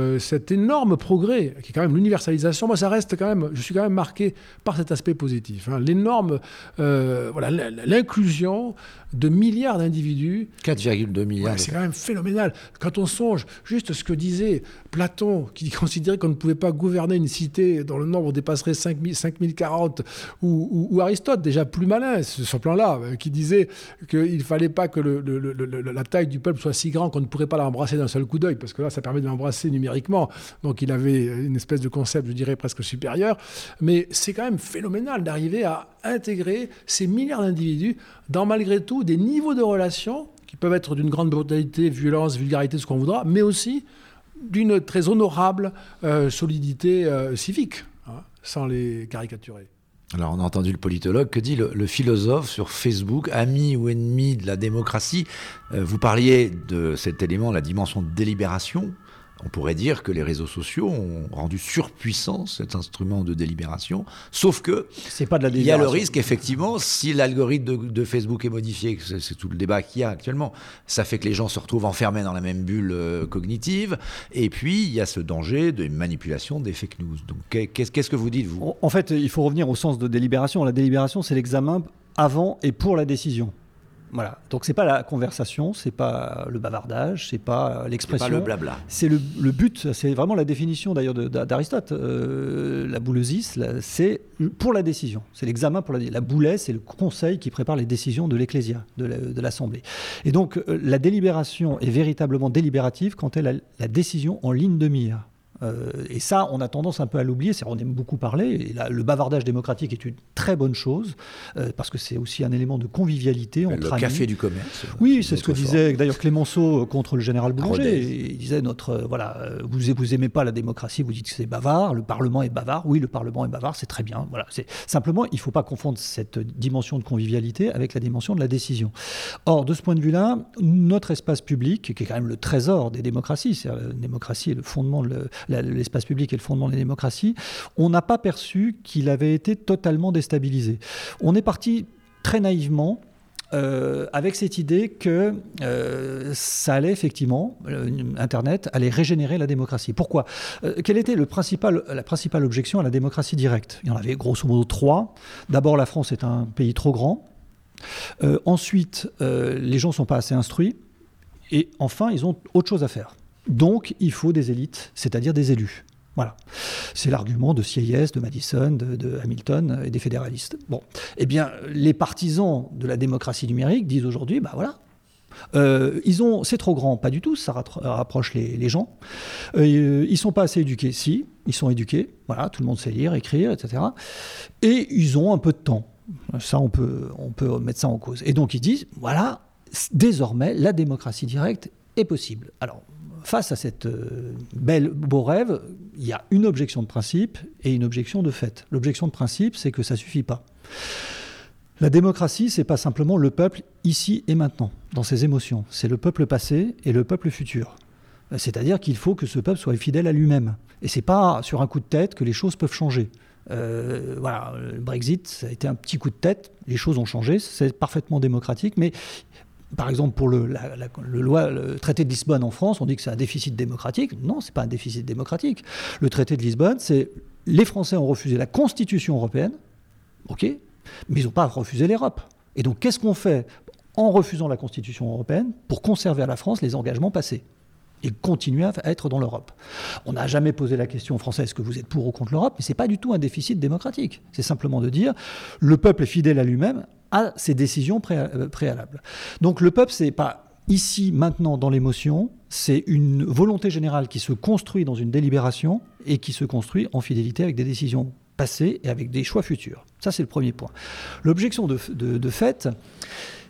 euh, cet énorme progrès, qui est quand même l'universalisation, moi, ça reste quand même, je suis quand même marqué par cet aspect positif. Hein. L'énorme, euh, voilà, l'inclusion de milliards d'individus. 4,2 milliards. c'est quand même phénoménal. Quand on songe juste ce que disait Platon, qui considérait qu'on ne pouvait pas gouverner une cité dont le nombre dépasserait 5040, ou, ou, Aristote, déjà plus malin sur ce plan-là, euh, qui disait qu'il ne fallait pas que le, la taille du peuple soit si grande qu'on ne pourrait pas l'embrasser d'un seul coup d'œil, parce que là, ça permet de l'embrasser numériquement. Donc il avait une espèce de concept, je dirais, presque supérieur. Mais c'est quand même phénoménal d'arriver à intégrer ces milliards d'individus dans malgré tout des niveaux de relations qui peuvent être d'une grande brutalité, violence, vulgarité, ce qu'on voudra, mais aussi d'une très honorable euh, solidité euh, civique, hein, sans les caricaturer. Alors on a entendu le politologue, que dit le, philosophe sur Facebook, ami ou ennemi de la démocratie? Euh, Vous parliez de cet élément, la dimension de délibération. On pourrait dire que les réseaux sociaux ont rendu surpuissant cet instrument de délibération, sauf que c'est pas de la il y a le risque effectivement si l'algorithme de, Facebook est modifié, c'est tout le débat qu'il y a actuellement, ça fait que les gens se retrouvent enfermés dans la même bulle euh, cognitive, et puis il y a ce danger de manipulation des fake news. Donc qu'est-ce que vous dites vous? En fait, il faut revenir au sens de délibération. La délibération, c'est l'examen avant et pour la décision. Voilà. Donc c'est pas la conversation, c'est pas le bavardage, c'est pas l'expression. C'est pas le blabla. C'est le, but, c'est vraiment la définition d'ailleurs d'Aristote. Euh, la boulesis, c'est pour la décision. C'est l'examen pour la La boulet, c'est le conseil qui prépare les décisions de l'ecclésia, de l'Assemblée. Et donc euh, la délibération est véritablement délibérative quand elle a la décision en ligne de mire. Euh, et ça, on a tendance un peu à l'oublier. On aime beaucoup parler. Et le bavardage démocratique est une très bonne chose euh, parce que c'est aussi un élément de convivialité entre Le café du commerce. Oui, c'est ce que disait d'ailleurs Clémenceau contre le général Boulanger. Il disait notre euh, voilà, vous vous aimez pas la démocratie, vous dites que c'est bavard. Le Parlement est bavard. Oui, le Parlement est bavard, c'est très bien. Voilà. C'est simplement, il faut pas confondre cette dimension de convivialité avec la dimension de la décision. Or, de ce point de vue-là, notre espace public, qui est quand même le trésor des démocraties, la démocratie est le fondement de l'espace public est le fondement de la démocratie, on n'a pas perçu qu'il avait été totalement déstabilisé. On est parti très naïvement euh, avec cette idée que euh, ça allait effectivement, euh, Internet allait régénérer la démocratie. Pourquoi? Quelle était la principale objection à la démocratie directe? Il y en avait grosso modo trois. D'abord, la France est un pays trop grand. ensuite, les gens ne sont pas assez instruits. Et enfin, ils ont autre chose à faire. Donc, il faut des élites, c'est-à-dire des élus. Voilà. C'est l'argument de Sieyès, de Madison, de, Hamilton et des fédéralistes. Bon. Eh bien, les partisans de la démocratie numérique disent aujourd'hui, bah voilà, euh, ils ont, c'est trop grand, pas du tout, ça rapproche les, gens. Euh, ils sont pas assez éduqués, si, ils sont éduqués, voilà, tout le monde sait lire, écrire, etc. Et ils ont un peu de temps. Ça, on peut, on peut mettre ça en cause. Et donc ils disent, voilà, désormais, la démocratie directe est possible. Alors, face à cette euh, belle beau rêve, il y a une objection de principe et une objection de fait. L'objection de principe, c'est que ça suffit pas. La démocratie, c'est pas simplement le peuple ici et maintenant, dans ses émotions. C'est le peuple passé et le peuple futur. C'est-à-dire qu'il faut que ce peuple soit fidèle à lui-même. Et c'est pas sur un coup de tête que les choses peuvent changer. Euh, voilà, le Brexit, ça a été un petit coup de tête. Les choses ont changé, c'est parfaitement démocratique, mais par exemple, pour le, traité de Lisbonne en France, on dit que c'est un déficit démocratique. Non, ce n'est pas un déficit démocratique. Le traité de Lisbonne, c'est les Français ont refusé la Constitution européenne, ok, mais ils n'ont pas refusé l'Europe. Et donc, qu'est-ce qu'on fait en refusant la Constitution européenne pour conserver à la France les engagements passés? Et continuer à être dans l'Europe. On n'a jamais posé la question aux Français est-ce que vous êtes pour ou contre l'Europe, mais ce n'est pas du tout un déficit démocratique. C'est simplement de dire le peuple est fidèle à lui-même, à ses décisions euh, préalables. Donc le peuple, c'est pas ici, maintenant, dans l'émotion, c'est une volonté générale qui se construit dans une délibération et qui se construit en fidélité avec des décisions passées et avec des choix futurs. Ça, c'est le premier point. L'objection de, fait,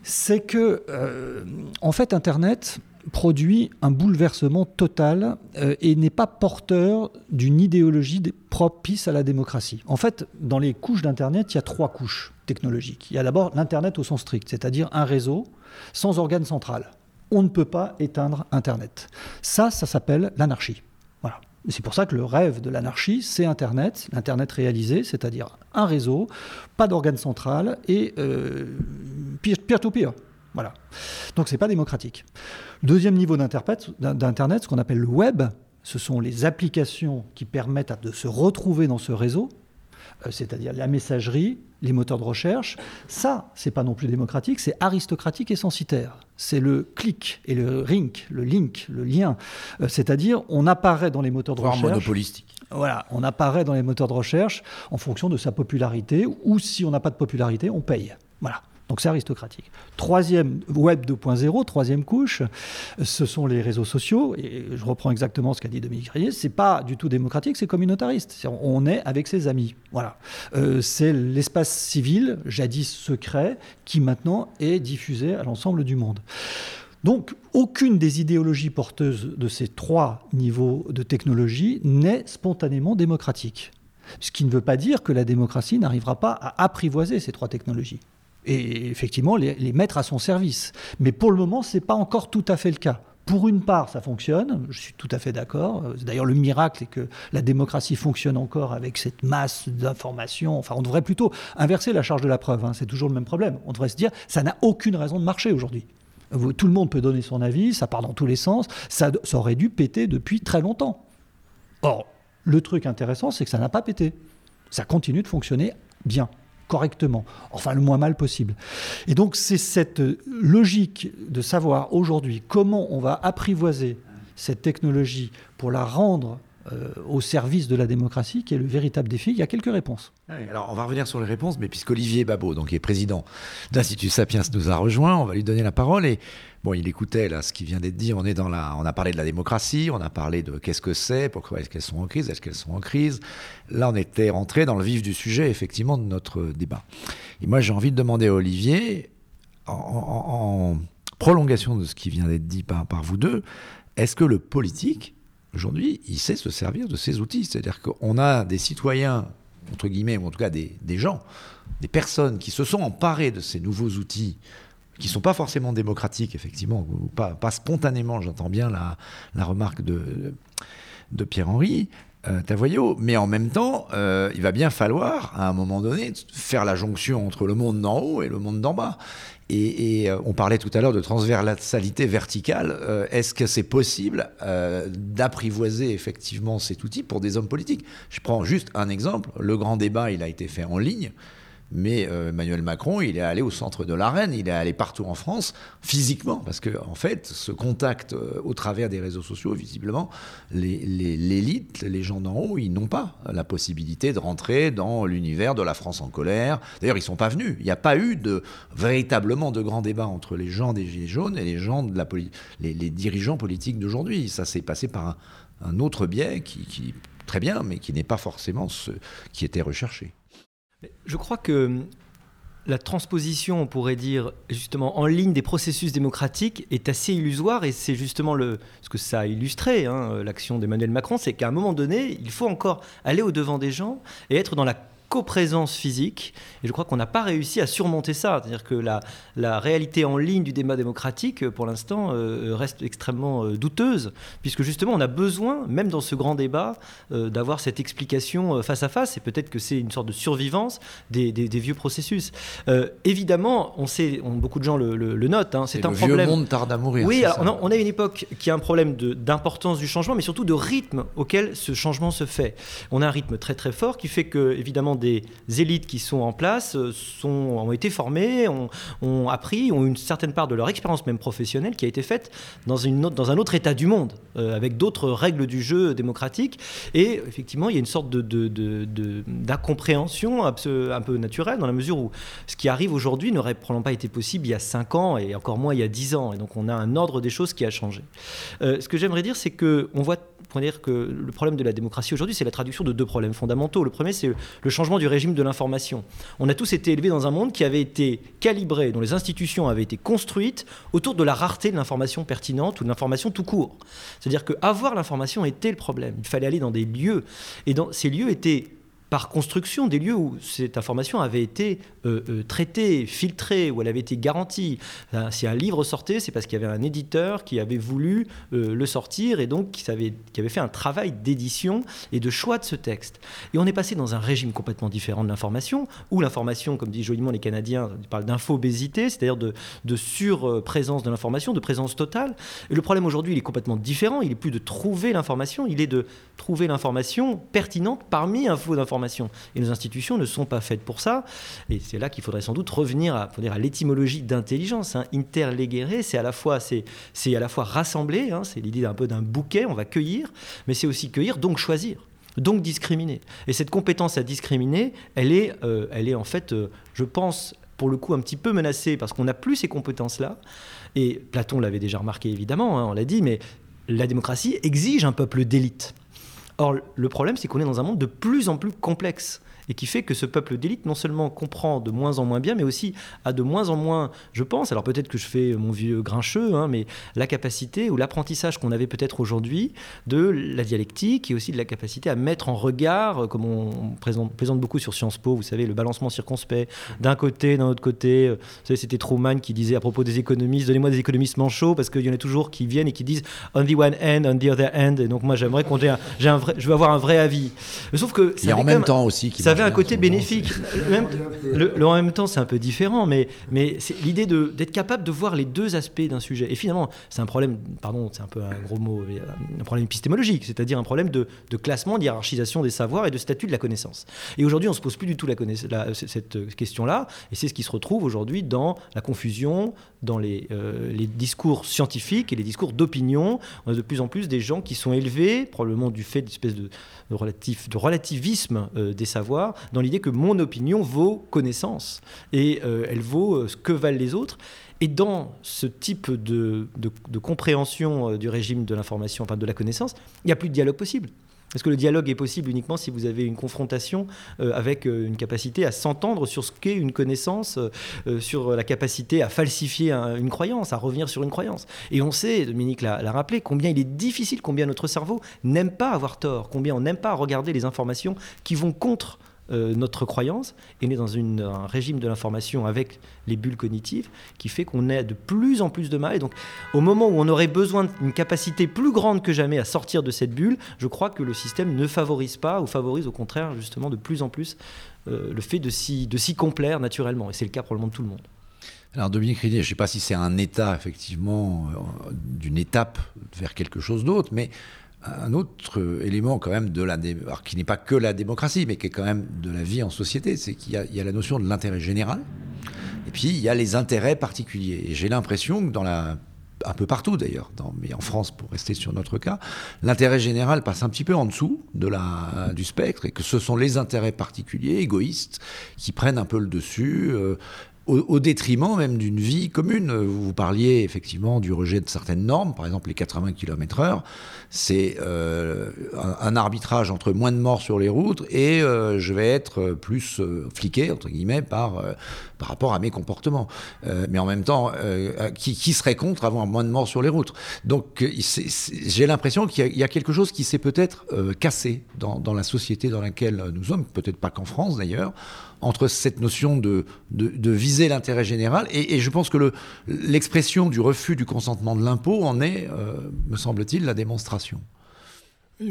c'est que, euh, en fait, Internet produit un bouleversement total euh, et n'est pas porteur d'une idéologie propice à la démocratie. En fait, dans les couches d'Internet, il y a trois couches technologiques. Il y a d'abord l'Internet au sens strict, c'est-à-dire un réseau sans organe central. On ne peut pas éteindre Internet. Ça, ça s'appelle l'anarchie. Voilà. C'est pour ça que le rêve de l'anarchie, c'est Internet, l'Internet réalisé, c'est-à-dire un réseau, pas d'organe central et euh, peer-to-peer. Voilà. Donc c'est pas démocratique. Deuxième niveau d'Internet, ce qu'on appelle le web, ce sont les applications qui permettent de se retrouver dans ce réseau, euh, c'est-à-dire la messagerie, les moteurs de recherche. Ça, c'est pas non plus démocratique, c'est aristocratique et censitaire. C'est le clic et le link, le link, le lien. Euh, c'est-à-dire, on apparaît dans les moteurs de recherche. monopolistique. Voilà, on apparaît dans les moteurs de recherche en fonction de sa popularité, ou si on n'a pas de popularité, on paye. Voilà. Donc c'est aristocratique. Troisième, Web 2.0, troisième couche, ce sont les réseaux sociaux. Et je reprends exactement ce qu'a dit Dominique Rier. C'est pas du tout démocratique, c'est communautariste. on est avec ses amis. Voilà. Euh, c'est l'espace civil, jadis secret, qui maintenant est diffusé à l'ensemble du monde. Donc, aucune des idéologies porteuses de ces trois niveaux de technologie n'est spontanément démocratique. Ce qui ne veut pas dire que la démocratie n'arrivera pas à apprivoiser ces trois technologies et effectivement les, mettre à son service. Mais pour le moment, ce n'est pas encore tout à fait le cas. Pour une part, ça fonctionne, je suis tout à fait d'accord. D'ailleurs, le miracle est que la démocratie fonctionne encore avec cette masse d'informations. Enfin, on devrait plutôt inverser la charge de la preuve. Hein. C'est toujours le même problème. On devrait se dire, ça n'a aucune raison de marcher aujourd'hui. Tout le monde peut donner son avis, ça part dans tous les sens. Ça, ça aurait dû péter depuis très longtemps. Or, le truc intéressant, c'est que ça n'a pas pété. Ça continue de fonctionner bien correctement, enfin le moins mal possible. Et donc c'est cette logique de savoir aujourd'hui comment on va apprivoiser cette technologie pour la rendre euh, au service de la démocratie, qui est le véritable défi. Il y a quelques réponses. alors, on va revenir sur les réponses, mais puisqu'Olivier Babot, donc, qui est président d'Institut Sapiens, nous a rejoint, on va lui donner la parole. Et bon, il écoutait là ce qui vient d'être dit. On est dans la, on a parlé de la démocratie, on a parlé de qu'est-ce que c'est, pourquoi est-ce qu'elles sont en crise, est-ce qu'elles sont en crise. Là, on était rentré dans le vif du sujet, effectivement, de notre débat. Et moi, j'ai envie de demander à Olivier, en, prolongation de ce qui vient d'être dit par, par vous deux, est-ce que le politique Aujourd'hui, il sait se servir de ces outils? C'est-à-dire qu'on a des citoyens, entre guillemets, ou en tout cas des, gens, des personnes qui se sont emparées de ces nouveaux outils, qui sont pas forcément démocratiques, effectivement, pas, spontanément, j'entends bien la, remarque de, de Pierre-Henri, euh, Tavoyot, mais en même temps, euh, il va bien falloir, à un moment donné, faire la jonction entre le monde d'en haut et le monde d'en bas. Et, euh, on parlait tout à l'heure de transversalité verticale. Euh, est-ce que c'est possible d'apprivoiser effectivement cet outil pour des hommes politiques? Je prends juste un exemple. Le grand débat, il a été fait en ligne. Mais euh, Emmanuel Macron, il est allé au centre de l'arène, il est allé partout en France, physiquement, parce que en fait, ce contact euh, au travers des réseaux sociaux, visiblement, l'élite, les, gens d'en haut, ils n'ont pas la possibilité de rentrer dans l'univers de la France en colère. D'ailleurs, ils ne sont pas venus. Il n'y a pas eu de véritablement de grand débat entre les gens des Gilets jaunes et les gens de la les, les dirigeants politiques d'aujourd'hui. Ça s'est passé par un, autre biais qui, qui, très bien, mais qui n'est pas forcément ce qui était recherché. Je crois que la transposition, on pourrait dire, justement, en ligne des processus démocratiques est assez illusoire et c'est justement le, ce que ça a illustré, hein, l'action d'Emmanuel Macron, c'est qu'à un moment donné, il faut encore aller au-devant des gens et être dans la coprésence physique. Et je crois qu'on n'a pas réussi à surmonter ça. C'est-à-dire que la, la, réalité en ligne du débat démocratique, pour l'instant, euh, reste extrêmement euh, douteuse, puisque justement, on a besoin, même dans ce grand débat, euh, d'avoir cette explication face à face. Et peut-être que c'est une sorte de survivance des, des, vieux processus. évidemment, on sait, on, beaucoup de gens le, le, notent, hein, c'est un le problème. Vieux monde tarde à mourir. Oui, on, a, une époque qui a un problème d'importance du changement, mais surtout de rythme auquel ce changement se fait. On a un rythme très très fort qui fait que, évidemment, des élites qui sont en place euh, sont, ont été formées, ont, appris, ont une certaine part de leur expérience même professionnelle qui a été faite dans, une dans un autre état du monde, euh, avec d'autres règles du jeu démocratique. Et effectivement, il y a une sorte d'incompréhension un peu naturelle, dans la mesure où ce qui arrive aujourd'hui n'aurait probablement pas été possible il y a 5 ans et encore moins il y a 10 ans. Et donc on a un ordre des choses qui a changé. Euh, ce que j'aimerais dire, c'est qu'on voit pour dire que le problème de la démocratie aujourd'hui, c'est la traduction de deux problèmes fondamentaux. Le premier, c'est le changement du régime de l'information. On a tous été élevés dans un monde qui avait été calibré, dont les institutions avaient été construites autour de la rareté de l'information pertinente ou de l'information tout court. C'est-à-dire qu'avoir l'information était le problème. Il fallait aller dans des lieux. Et dans, ces lieux étaient par construction des lieux où cette information avait été euh, euh, traitée, filtrée, où elle avait été garantie. si un livre sortait, c'est parce qu'il y avait un éditeur qui avait voulu euh, le sortir et donc qui avait, fait un travail d'édition et de choix de ce texte. Et on est passé dans un régime complètement différent de l'information, où l'information, comme disent joliment les Canadiens, ils parlent d'infobésité, c'est-à-dire de, surprésence de l'information, de présence totale. Et le problème aujourd'hui, il est complètement différent. Il n'est plus de trouver l'information, il est de trouver l'information pertinente parmi un flot et nos institutions ne sont pas faites pour ça. Et c'est là qu'il faudrait sans doute revenir à, à l'étymologie d'intelligence. Hein. C'est à la fois, fois rassembler, hein. c'est l'idée d'un peu d'un bouquet, on va cueillir, mais c'est aussi cueillir, donc choisir donc discriminer. Et cette compétence à discriminer, elle est, euh, elle est en fait, euh, je pense, pour le coup, un petit peu menacée parce qu'on n'a plus ces compétences-là. Et Platon l'avait déjà remarqué, évidemment, hein, on l'a dit, mais la démocratie exige un peuple d'élite. Or, le problème, c'est qu'on est dans un monde de plus en plus complexe et qui fait que ce peuple d'élite non seulement comprend de moins en moins bien, mais aussi a de moins en moins, je pense, alors peut-être que je fais mon vieux grincheux, hein, mais la capacité ou l'apprentissage qu'on avait peut-être aujourd'hui de la dialectique et aussi de la capacité à mettre en regard, euh, comme on présente, beaucoup sur Sciences Po, vous savez, le balancement circonspect, d'un côté, d'un autre côté. Euh, vous savez, c'était Truman qui disait à propos des économistes, donnez-moi des économistes manchots, parce qu'il y en a toujours qui viennent et qui disent on the one end, on the other end. Et donc moi, j'aimerais qu'on ait un, un vrai, je veux avoir un vrai avis. Sauf que ça en même, temps aussi qui un côté bénéfique. Le, en même temps, c'est un peu différent, mais, mais c'est l'idée d'être capable de voir les deux aspects d'un sujet. Et finalement, c'est un problème, pardon, c'est un peu un gros mot, un problème épistémologique, c'est-à-dire un problème de, de classement, d'hierarchisation des savoirs et de statut de la connaissance. Et aujourd'hui, on se pose plus du tout la, cette question-là, et c'est ce qui se retrouve aujourd'hui dans la confusion, dans les, euh, les discours scientifiques et les discours d'opinion. On a de plus en plus des gens qui sont élevés, probablement du fait d'une espèce de, relativisme euh, des savoirs, dans l'idée que mon opinion vaut connaissance et euh, elle vaut ce que valent les autres. Et dans ce type de, de, de compréhension du régime de l'information, enfin de la connaissance, il n'y a plus de dialogue possible. Est-ce que le dialogue est possible uniquement si vous avez une confrontation euh, avec euh, une capacité à s'entendre sur ce qu'est une connaissance, euh, sur la capacité à falsifier une croyance, à revenir sur une croyance? Et on sait, Dominique l'a rappelé, combien il est difficile, combien notre cerveau n'aime pas avoir tort, combien on n'aime pas regarder les informations qui vont contre euh, notre croyance, et on dans un régime de l'information avec les bulles cognitives qui fait qu'on a de plus en plus de mal. Et donc, au moment où on aurait besoin d'une capacité plus grande que jamais à sortir de cette bulle, je crois que le système ne favorise pas, ou favorise au contraire justement de plus en plus euh, le fait de s'y complaire naturellement. Et c'est le cas probablement de tout le monde. Alors Dominique Ridier, je ne sais pas si c'est un état effectivement euh, d'une étape vers quelque chose d'autre, mais un autre élément quand même de la alors qui n'est pas que la démocratie, mais qui est quand même de la vie en société, c'est qu'il y, a la notion de l'intérêt général, et puis il y a les intérêts particuliers. Et j'ai l'impression que dans la un peu partout d'ailleurs, mais en France, pour rester sur notre cas, l'intérêt général passe un petit peu en dessous de la, du spectre et que ce sont les intérêts particuliers, égoïstes, qui prennent un peu le dessus. Euh, au, détriment même d'une vie commune. Vous parliez effectivement du rejet de certaines normes, par exemple les 80 km/h. C'est euh, un, arbitrage entre moins de morts sur les routes et euh, je vais être plus euh, fliqué, entre guillemets, par, par rapport à mes comportements. mais en même temps, qui, serait contre avoir moins de morts sur les routes? Donc j'ai l'impression qu'il y, a quelque chose qui s'est peut-être cassé dans, dans la société dans laquelle nous sommes, peut-être pas qu'en France d'ailleurs entre cette notion de, viser l'intérêt général et, je pense que l'expression du refus du consentement de l'impôt en est, euh, me semble-t-il, la démonstration.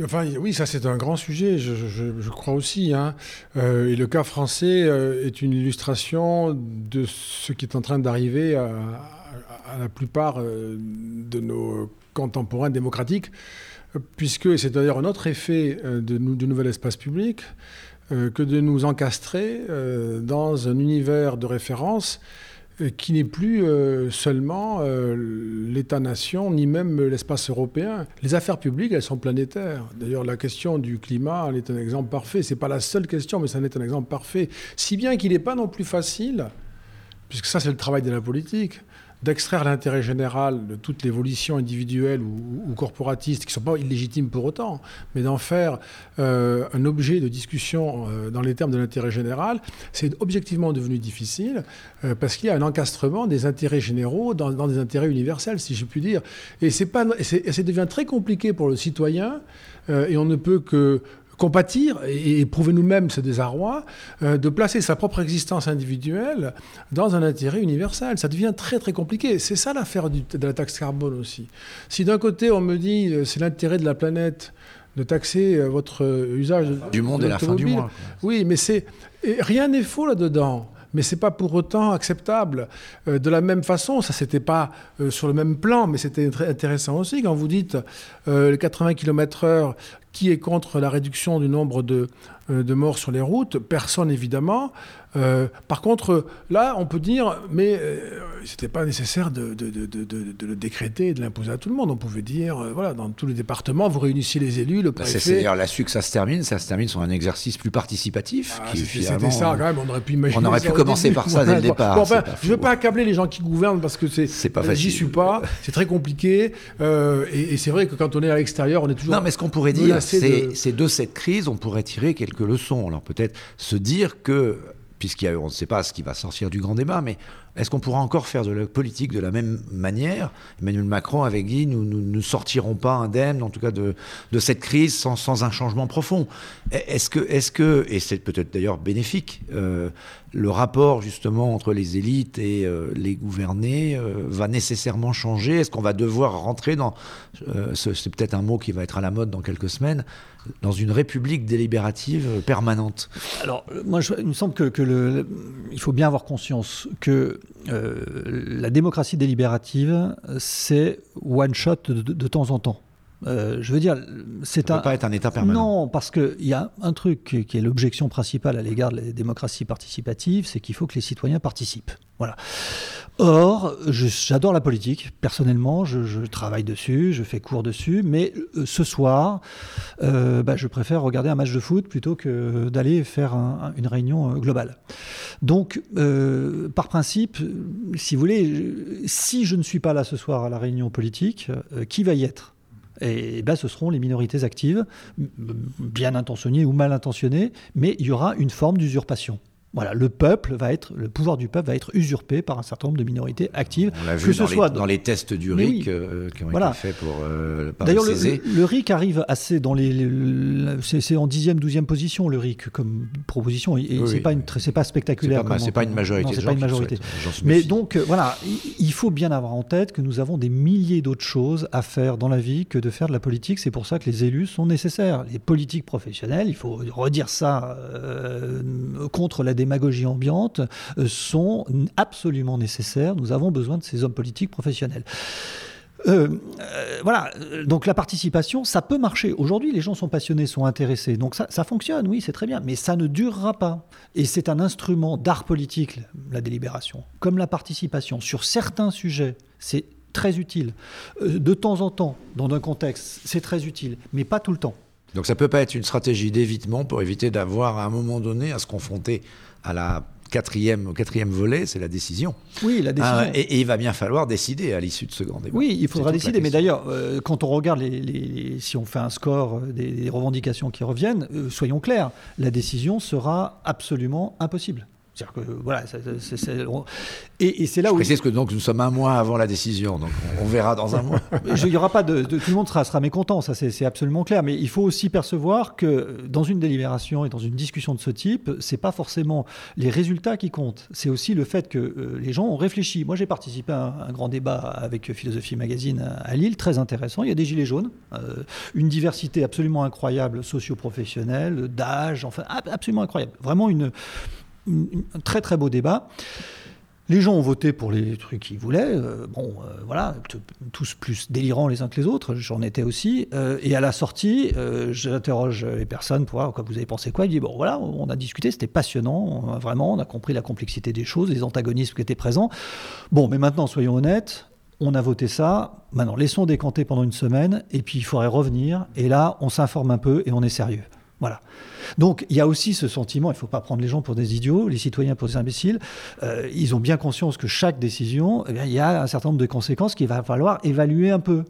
Enfin, oui, ça c'est un grand sujet, je, crois aussi. Hein. Euh, et le cas français euh, est une illustration de ce qui est en train d'arriver à, la plupart de nos contemporains démocratiques, puisque, c'est d'ailleurs un autre effet du nouvel espace public, que de nous encastrer euh, dans un univers de référence euh, qui n'est plus seulement l'État-nation, ni même l'espace européen. Les affaires publiques, elles sont planétaires. D'ailleurs, la question du climat, elle est un exemple parfait. Ce n'est pas la seule question, mais ça en est un exemple parfait. Si bien qu'il n'est pas non plus facile, puisque ça, c'est le travail de la politique, d'extraire l'intérêt général de toute l'évolution individuelle ou, corporatiste, qui ne sont pas illégitimes pour autant, mais d'en faire euh, un objet de discussion euh, dans les termes de l'intérêt général, c'est objectivement devenu difficile euh, parce qu'il y a un encastrement des intérêts généraux dans, des intérêts universels, si je puis dire. Et, pas, et, ça devient très compliqué pour le citoyen et on ne peut que compatir et éprouver nous-mêmes ce désarroi, de placer sa propre existence individuelle dans un intérêt universel. Ça devient très très compliqué. C'est ça l'affaire de la taxe carbone aussi. Si d'un côté on me dit c'est l'intérêt de la planète de taxer votre usage du monde et la fin du mois. Oui, mais c'est rien n'est faux là-dedans mais c'est pas pour autant acceptable. Euh, de la même façon, ça c'était pas euh, sur le même plan, mais c'était très intéressant aussi quand vous dites euh, les 80 km/h, qui est contre la réduction du nombre de, de morts sur les routes? Personne évidemment. Euh, par contre, là, on peut dire, mais ce euh, c'était pas nécessaire de, le décréter et de l'imposer à tout le monde. On pouvait dire, euh, voilà, dans tous les départements, vous réunissiez les élus, le bah, préfet. C'est d'ailleurs là-dessus que ça se termine. Ça se termine sur un exercice plus participatif. Ah, c'était ça, quand même. On aurait pu imaginer. On aurait pu commencer par ça dès le *laughs* départ. je ne veux pas accabler les gens qui gouvernent parce que c'est. pas facile. J'y suis pas. C'est très compliqué. et, c'est vrai que quand on est à l'extérieur, on est toujours. Non, mais ce qu'on pourrait dire, c'est de cette crise, on pourrait tirer quelques leçons. Alors peut-être se dire que puisqu'on ne sait pas ce qui va sortir du grand débat, mais est-ce qu'on pourra encore faire de la politique de la même manière? Emmanuel Macron avait dit nous ne sortirons pas indemnes, en tout cas de, cette crise, sans, un changement profond. Est-ce que, est que, et c'est peut-être d'ailleurs bénéfique, euh, le rapport justement entre les élites et euh, les gouvernés euh, va nécessairement changer? Est-ce qu'on va devoir rentrer dans, c'est peut-être un mot qui va être à la mode dans quelques semaines, dans une république délibérative permanente? Alors, moi, il me semble que, faut bien avoir conscience que euh, la démocratie délibérative, c'est one shot de, temps en temps. Euh, je veux dire, c'est un. peut pas être un État permanent. Non, parce qu'il y a un truc qui est l'objection principale à l'égard de la démocratie participative, c'est qu'il faut que les citoyens participent. Voilà. Or, j'adore la politique, personnellement, je, travaille dessus, je fais cours dessus, mais euh, ce soir, euh, bah, je préfère regarder un match de foot plutôt que d'aller faire une réunion globale. Donc, par principe, si vous voulez, si je ne suis pas là ce soir à la réunion politique, qui va y être? Et ben, ce seront les minorités actives, bien intentionnées ou mal intentionnées, mais il y aura une forme d'usurpation. Voilà, le peuple va être, le pouvoir du peuple va être usurpé par un certain nombre de minorités actives. On l'a vu dans, les, dans, les, tests du RIC euh, qui ont été faits pour. Euh, D'ailleurs, le, RIC arrive assez dans les. c'est en dixième, douzième position le RIC comme proposition. Et, c'est pas une, c'est pas spectaculaire. C'est pas, pas, une majorité. c'est pas une majorité. Mais donc euh, voilà, il faut bien avoir en tête que nous avons des milliers d'autres choses à faire dans la vie que de faire de la politique. C'est pour ça que les élus sont nécessaires. Les politiques professionnelles, il faut redire ça contre la démagogie ambiante euh, sont absolument nécessaires. Nous avons besoin de ces hommes politiques professionnels. Euh, euh, voilà, donc la participation, ça peut marcher. Aujourd'hui, les gens sont passionnés, sont intéressés, donc ça, ça fonctionne, oui, c'est très bien, mais ça ne durera pas. Et c'est un instrument d'art politique, la délibération, comme la participation. Sur certains sujets, c'est très utile. de temps en temps, dans un contexte, c'est très utile, mais pas tout le temps. Donc ça peut pas être une stratégie d'évitement pour éviter d'avoir à un moment donné à se confronter à la quatrième, au quatrième volet, c'est la décision. Oui, la décision. Ah, et, il va bien falloir décider à l'issue de ce grand débat. Oui, il faudra décider. Mais d'ailleurs, euh, quand on regarde, les, si on fait un score euh, des, revendications qui reviennent, euh, soyons clairs, la décision sera absolument impossible. C'est-à-dire que voilà, et, c'est là Je où. précise que donc nous sommes un mois avant la décision, donc on, verra dans un mois. *laughs* Il y aura pas de, tout le monde sera, sera mécontent, ça c'est absolument clair. Mais il faut aussi percevoir que dans une délibération et dans une discussion de ce type, c'est pas forcément les résultats qui comptent. C'est aussi le fait que euh, les gens ont réfléchi. Moi, j'ai participé à un, grand débat avec Philosophie Magazine à, Lille, très intéressant. Il y a des gilets jaunes, euh, une diversité absolument incroyable, socio-professionnelle, d'âge, enfin absolument incroyable. Vraiment une un très très beau débat. Les gens ont voté pour les trucs qu'ils voulaient. Euh, bon, euh, voilà, tous plus délirants les uns que les autres. J'en étais aussi. Euh, et à la sortie, j'interroge les personnes pour voir quoi vous avez pensé quoi. Ils disent bon, voilà, on a discuté, c'était passionnant, vraiment, on a compris la complexité des choses, les antagonismes qui étaient présents. Bon, mais maintenant, soyons honnêtes. On a voté ça. Maintenant, laissons décanter pendant une semaine, et puis il faudrait revenir. Et là, on s'informe un peu et on est sérieux. Voilà. Donc il y a aussi ce sentiment, il ne faut pas prendre les gens pour des idiots, les citoyens pour des imbéciles. Euh, ils ont bien conscience que chaque décision, eh il y a un certain nombre de conséquences qu'il va falloir évaluer un peu.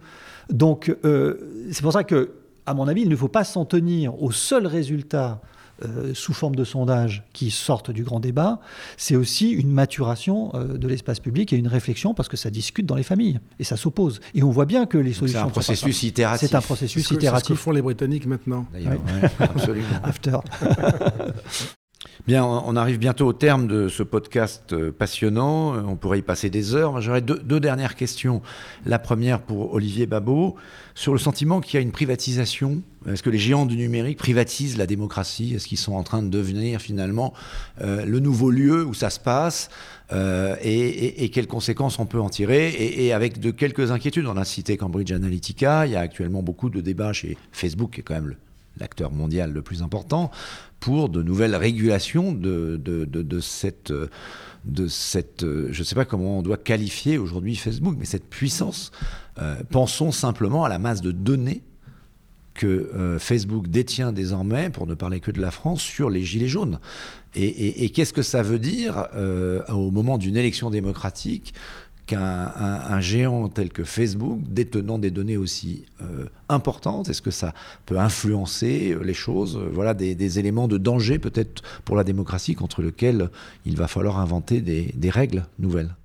Donc euh, c'est pour ça que, à mon avis, il ne faut pas s'en tenir au seul résultat euh, sous forme de sondages qui sortent du grand débat, c'est aussi une maturation euh, de l'espace public et une réflexion parce que ça discute dans les familles et ça s'oppose. Et on voit bien que les solutions. C'est un processus itératif. C'est un processus itératif. C'est ce que font les Britanniques maintenant. D'ailleurs, ouais, absolument. *laughs* After. *laughs* Bien, on arrive bientôt au terme de ce podcast euh, passionnant. On pourrait y passer des heures. J'aurais deux, dernières questions. La première pour Olivier Babot, sur le sentiment qu'il y a une privatisation. Est-ce que les géants du numérique privatisent la démocratie? Est-ce qu'ils sont en train de devenir finalement euh, le nouveau lieu où ça se passe? Euh, et, quelles conséquences on peut en tirer? Et, et, avec de quelques inquiétudes. On a cité Cambridge Analytica. Il y a actuellement beaucoup de débats chez Facebook, qui est quand même l'acteur mondial le plus important pour de nouvelles régulations de, de, de, cette, de cette, je ne sais pas comment on doit qualifier aujourd'hui Facebook, mais cette puissance. Euh, pensons simplement à la masse de données que euh, Facebook détient désormais, pour ne parler que de la France, sur les gilets jaunes. Et qu'est-ce que ça veut dire euh, au moment d'une élection démocratique un, géant tel que Facebook, détenant des données aussi euh, importantes, est-ce que ça peut influencer les choses Voilà des, éléments de danger peut-être pour la démocratie contre lesquels il va falloir inventer des règles nouvelles?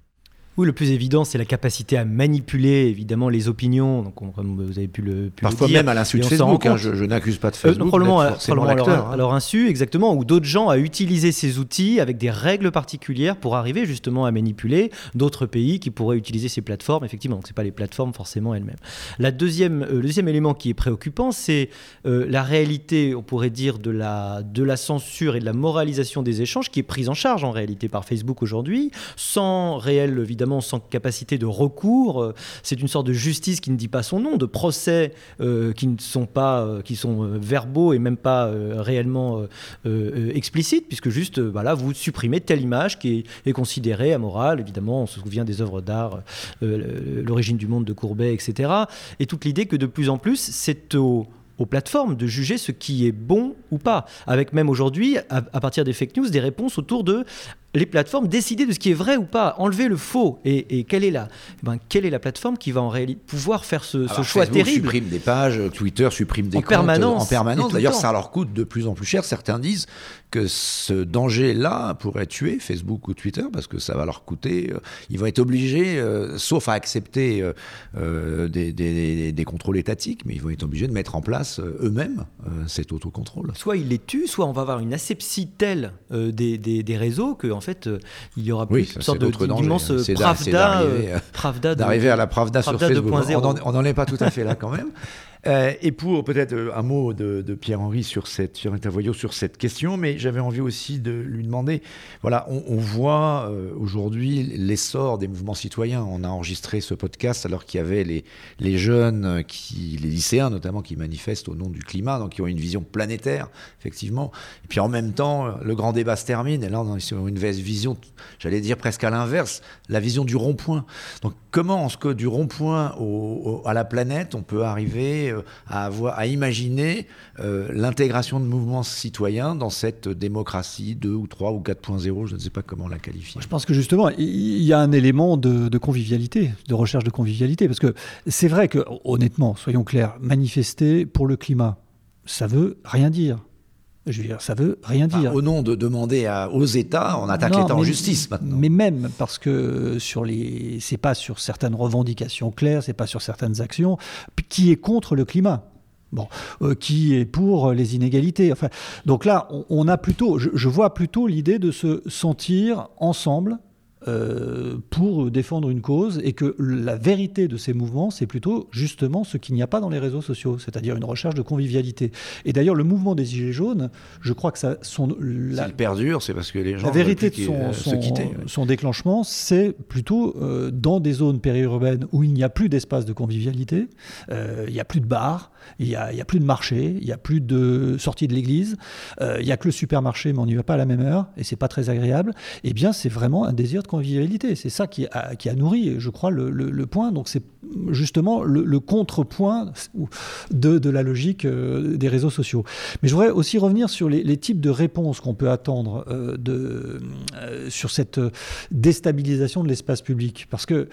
Oui, le plus évident, c'est la capacité à manipuler évidemment les opinions. Donc, on, comme vous avez pu le pu Parfois le dire, même à l'insu de Facebook. Hein, je, je n'accuse pas de Facebook. Euh, probablement, à, probablement à, leur, hein. à leur insu, exactement. Ou d'autres gens à utiliser ces outils avec des règles particulières pour arriver justement à manipuler d'autres pays qui pourraient utiliser ces plateformes. Effectivement, donc c'est pas les plateformes forcément elles-mêmes. La deuxième, euh, le deuxième élément qui est préoccupant, c'est euh, la réalité, on pourrait dire, de la, de la censure et de la moralisation des échanges qui est prise en charge en réalité par Facebook aujourd'hui, sans réel évidemment sans capacité de recours. C'est une sorte de justice qui ne dit pas son nom, de procès euh, qui ne sont pas, euh, qui sont euh, verbaux et même pas euh, réellement euh, explicites, puisque juste, voilà, vous supprimez telle image qui est, considérée amorale. Évidemment, on se souvient des œuvres d'art, l'origine du monde de Courbet, etc. Et toute l'idée que de plus en plus, c'est au aux plateformes de juger ce qui est bon ou pas. Avec même aujourd'hui, à, partir des fake news, des réponses autour de les plateformes décider de ce qui est vrai ou pas, enlever le faux. Et, et quelle, est la, eh ben, quelle est la plateforme qui va en réalité pouvoir faire ce, Alors, ce choix Facebook terrible supprime des pages, Twitter supprime des en comptes permanence, en permanence. D'ailleurs, ça leur coûte de plus en plus cher. Certains disent que ce danger-là pourrait tuer Facebook ou Twitter parce que ça va leur coûter. Euh, ils vont être obligés, euh, sauf à accepter euh, des, des, des, contrôles étatiques, mais ils vont être obligés de mettre en place euh, eux-mêmes euh, cet autocontrôle. Soit ils les tuent, soit on va avoir une asepsie telle euh, des, des, réseaux qu'en fait il y aura plus oui, une sorte d'immense pravda, pravda d'arriver à la pravda, pravda sur Facebook. On n'en est pas tout à fait là quand même. *laughs* Euh, et pour peut-être un mot de, Pierre-Henri sur cette, sur Intervoyau sur cette question, mais j'avais envie aussi de lui demander, voilà, on, voit euh, aujourd'hui l'essor des mouvements citoyens. On a enregistré ce podcast alors qu'il y avait les, les jeunes, qui, les lycéens notamment, qui manifestent au nom du climat, donc qui ont une vision planétaire, effectivement. Et puis en même temps, le grand débat se termine, et là on sur une vision, j'allais dire presque à l'inverse, la vision du rond-point. Donc comment est-ce que du rond-point à la planète, on peut arriver à, avoir, à imaginer euh, l'intégration de mouvements citoyens dans cette démocratie 2 ou 3 ou 4.0, je ne sais pas comment la qualifier. Je pense que justement, il y a un élément de, de convivialité, de recherche de convivialité, parce que c'est vrai que, honnêtement, soyons clairs, manifester pour le climat, ça veut rien dire. Je veux dire, ça veut rien dire. Enfin, au nom de demander à, aux États, on attaque l'État en justice maintenant. Mais même parce que sur les, c'est pas sur certaines revendications claires, c'est pas sur certaines actions qui est contre le climat. Bon, euh, qui est pour les inégalités. Enfin, donc là, on, on a plutôt, je, je vois plutôt l'idée de se sentir ensemble euh, pour défendre une cause et que la vérité de ces mouvements, c'est plutôt justement ce qu'il n'y a pas dans les réseaux sociaux, c'est-à-dire une recherche de convivialité. Et d'ailleurs, le mouvement des Gilets jaunes, je crois que ça, son, la, perdure, c'est parce que les gens la vérité de son, son, quitter, ouais. son, déclenchement, c'est plutôt euh, dans des zones périurbaines où il n'y a plus d'espace de convivialité, euh, il n'y a plus de bars, il n'y a, a, plus de marché, il n'y a plus de sortie de l'église, euh, il n'y a que le supermarché, mais on n'y va pas à la même heure et c'est pas très agréable. Eh bien, c'est vraiment un désir de convivialité. C'est ça qui a, nourri, je crois, le, point. Donc c'est justement le, contrepoint de, la logique euh, des réseaux sociaux. Mais je voudrais aussi revenir sur les, types de réponses qu'on peut attendre euh, euh, sur cette déstabilisation de l'espace public. Parce que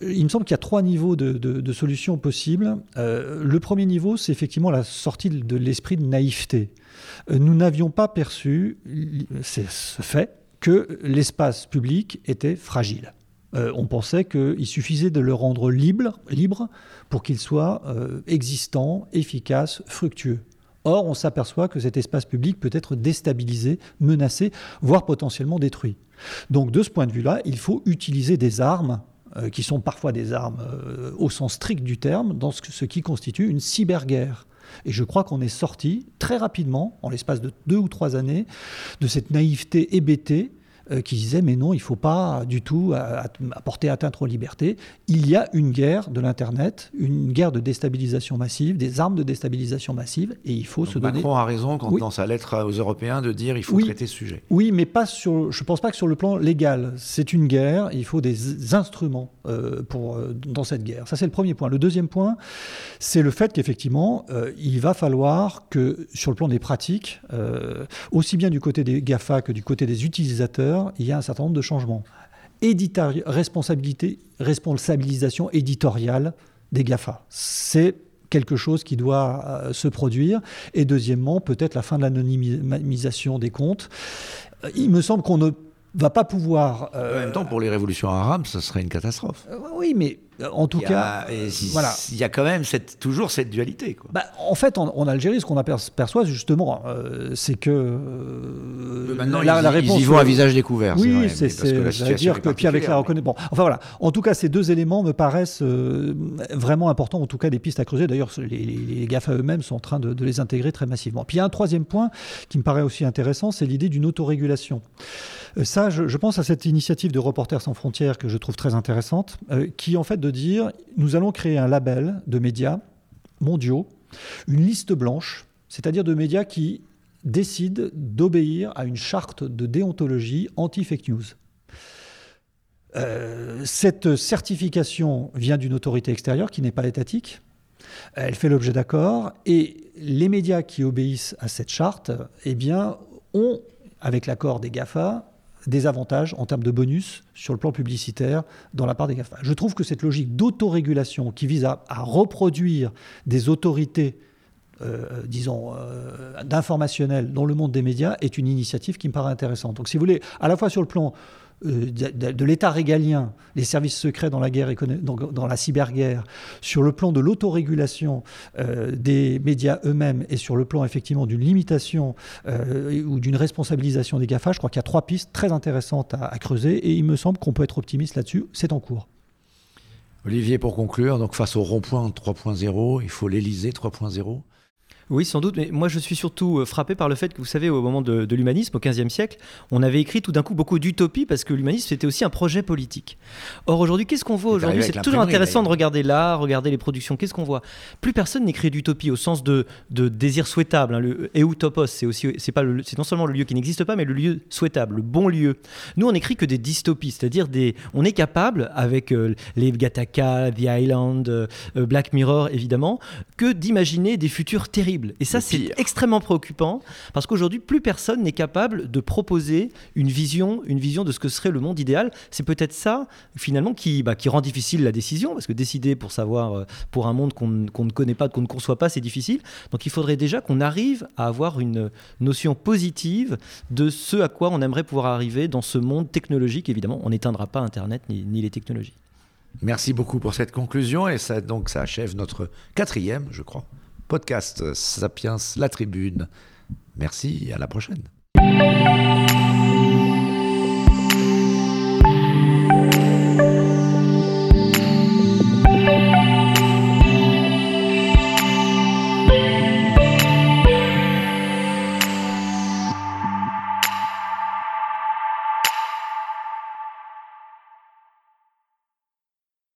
il me semble qu'il y a trois niveaux de, solutions possibles. le premier niveau, c'est effectivement la sortie de l'esprit de naïveté. Nous n'avions pas perçu, ce fait, que l'espace public était fragile. Euh, on pensait qu'il suffisait de le rendre libre, libre pour qu'il soit euh, existant, efficace, fructueux. Or, on s'aperçoit que cet espace public peut être déstabilisé, menacé, voire potentiellement détruit. Donc, de ce point de vue-là, il faut utiliser des armes euh, qui sont parfois des armes au sens strict du terme, dans ce qui constitue une cyberguerre. Et je crois qu'on est sorti très rapidement, en l'espace de deux ou trois années, de cette naïveté hébétée euh, qui disait mais non, il ne faut pas du tout apporter atteinte aux libertés. Il y a une guerre de l'Internet, une guerre de déstabilisation massive, des armes de déstabilisation massive, et il faut se donner... Macron a raison quand dans sa lettre aux Européens de dire il faut traiter ce sujet. Oui, mais pas sur, je ne pense pas que sur le plan légal. C'est une guerre, il faut des instruments euh, pour, euh, dans cette guerre. Ça, c'est le premier point. Le deuxième point, c'est le fait qu'effectivement, il va falloir que sur le plan des pratiques, aussi bien du côté des GAFA que du côté des utilisateurs, il y a un certain nombre de changements. responsabilité, responsabilisation éditoriale des GAFA. C'est quelque chose qui doit euh, se produire. Et deuxièmement, peut-être la fin de l'anonymisation des comptes. Euh, il me semble qu'on ne va pas pouvoir. en même temps, pour les révolutions arabes, ce serait une catastrophe. Euh, oui, mais euh, en tout cas, voilà. il y a quand même cette, toujours cette dualité. Quoi. Bah, en fait, en, Algérie, ce qu'on aperçoit justement, euh, c'est que maintenant, la, ils, réponse, ils y vont à visage découvert. Oui, c'est dire que puis avec la reconnaissance. Bon, enfin voilà. En tout cas, ces deux éléments me paraissent vraiment importants. En tout cas, des pistes à creuser. D'ailleurs, les, les, GAFA eux-mêmes sont en train de, de les intégrer très massivement. Puis il y a un troisième point qui me paraît aussi intéressant, c'est l'idée d'une autorégulation. Euh, ça, je, pense à cette initiative de Reporters sans frontières que je trouve très intéressante, euh, qui en fait de dire, nous allons créer un label de médias mondiaux, une liste blanche, c'est-à-dire de médias qui décident d'obéir à une charte de déontologie anti-fake news. Euh, cette certification vient d'une autorité extérieure qui n'est pas étatique. Elle fait l'objet d'accords et les médias qui obéissent à cette charte, eh bien, ont, avec l'accord des GAFA, des avantages en termes de bonus sur le plan publicitaire dans la part des GAFA. Je trouve que cette logique d'autorégulation qui vise à, reproduire des autorités euh, disons, euh, dans le monde des médias est une initiative qui me paraît intéressante. Donc, si vous voulez, à la fois sur le plan euh, de, l'État régalien, les services secrets dans la, guerre, dans, la cyberguerre, sur le plan de l'autorégulation euh, des médias eux-mêmes et sur le plan effectivement d'une limitation euh, ou d'une responsabilisation des GAFA, je crois qu'il y a trois pistes très intéressantes à, à creuser et il me semble qu'on peut être optimiste là-dessus. C'est en cours. Olivier, pour conclure, donc face au rond-point 3.0, il faut l'Élysée 3.0 oui, sans doute, mais moi je suis surtout euh, frappé par le fait que vous savez, au moment de, l'humanisme, au XVe siècle, on avait écrit tout d'un coup beaucoup d'utopie parce que l'humanisme c'était aussi un projet politique. Or aujourd'hui, qu'est-ce qu'on voit aujourd'hui? C'est toujours intéressant de regarder l'art, regarder les productions. Qu'est-ce qu'on voit? Plus personne n'écrit d'utopie au sens de, désir souhaitable. Hein. Le eutopos, c'est aussi, c'est pas, c'est non seulement le lieu qui n'existe pas, mais le lieu souhaitable, le bon lieu. Nous, on écrit que des dystopies, c'est-à-dire des, on est capable avec euh, les Gattaca, The Island, euh, Black Mirror évidemment, que d'imaginer des futurs terribles et ça, c'est extrêmement préoccupant parce qu'aujourd'hui, plus personne n'est capable de proposer une vision, une vision de ce que serait le monde idéal. C'est peut-être ça, finalement, qui, bah, qui rend difficile la décision parce que décider pour savoir, euh, pour un monde qu'on ne connaît pas, qu'on ne conçoit pas, c'est difficile. Donc il faudrait déjà qu'on arrive à avoir une notion positive de ce à quoi on aimerait pouvoir arriver dans ce monde technologique. Évidemment, on n'éteindra pas Internet ni, ni les technologies. Merci beaucoup pour cette conclusion et ça, donc, ça achève notre quatrième, je crois, podcast Sapiens La Tribune. Merci à la prochaine.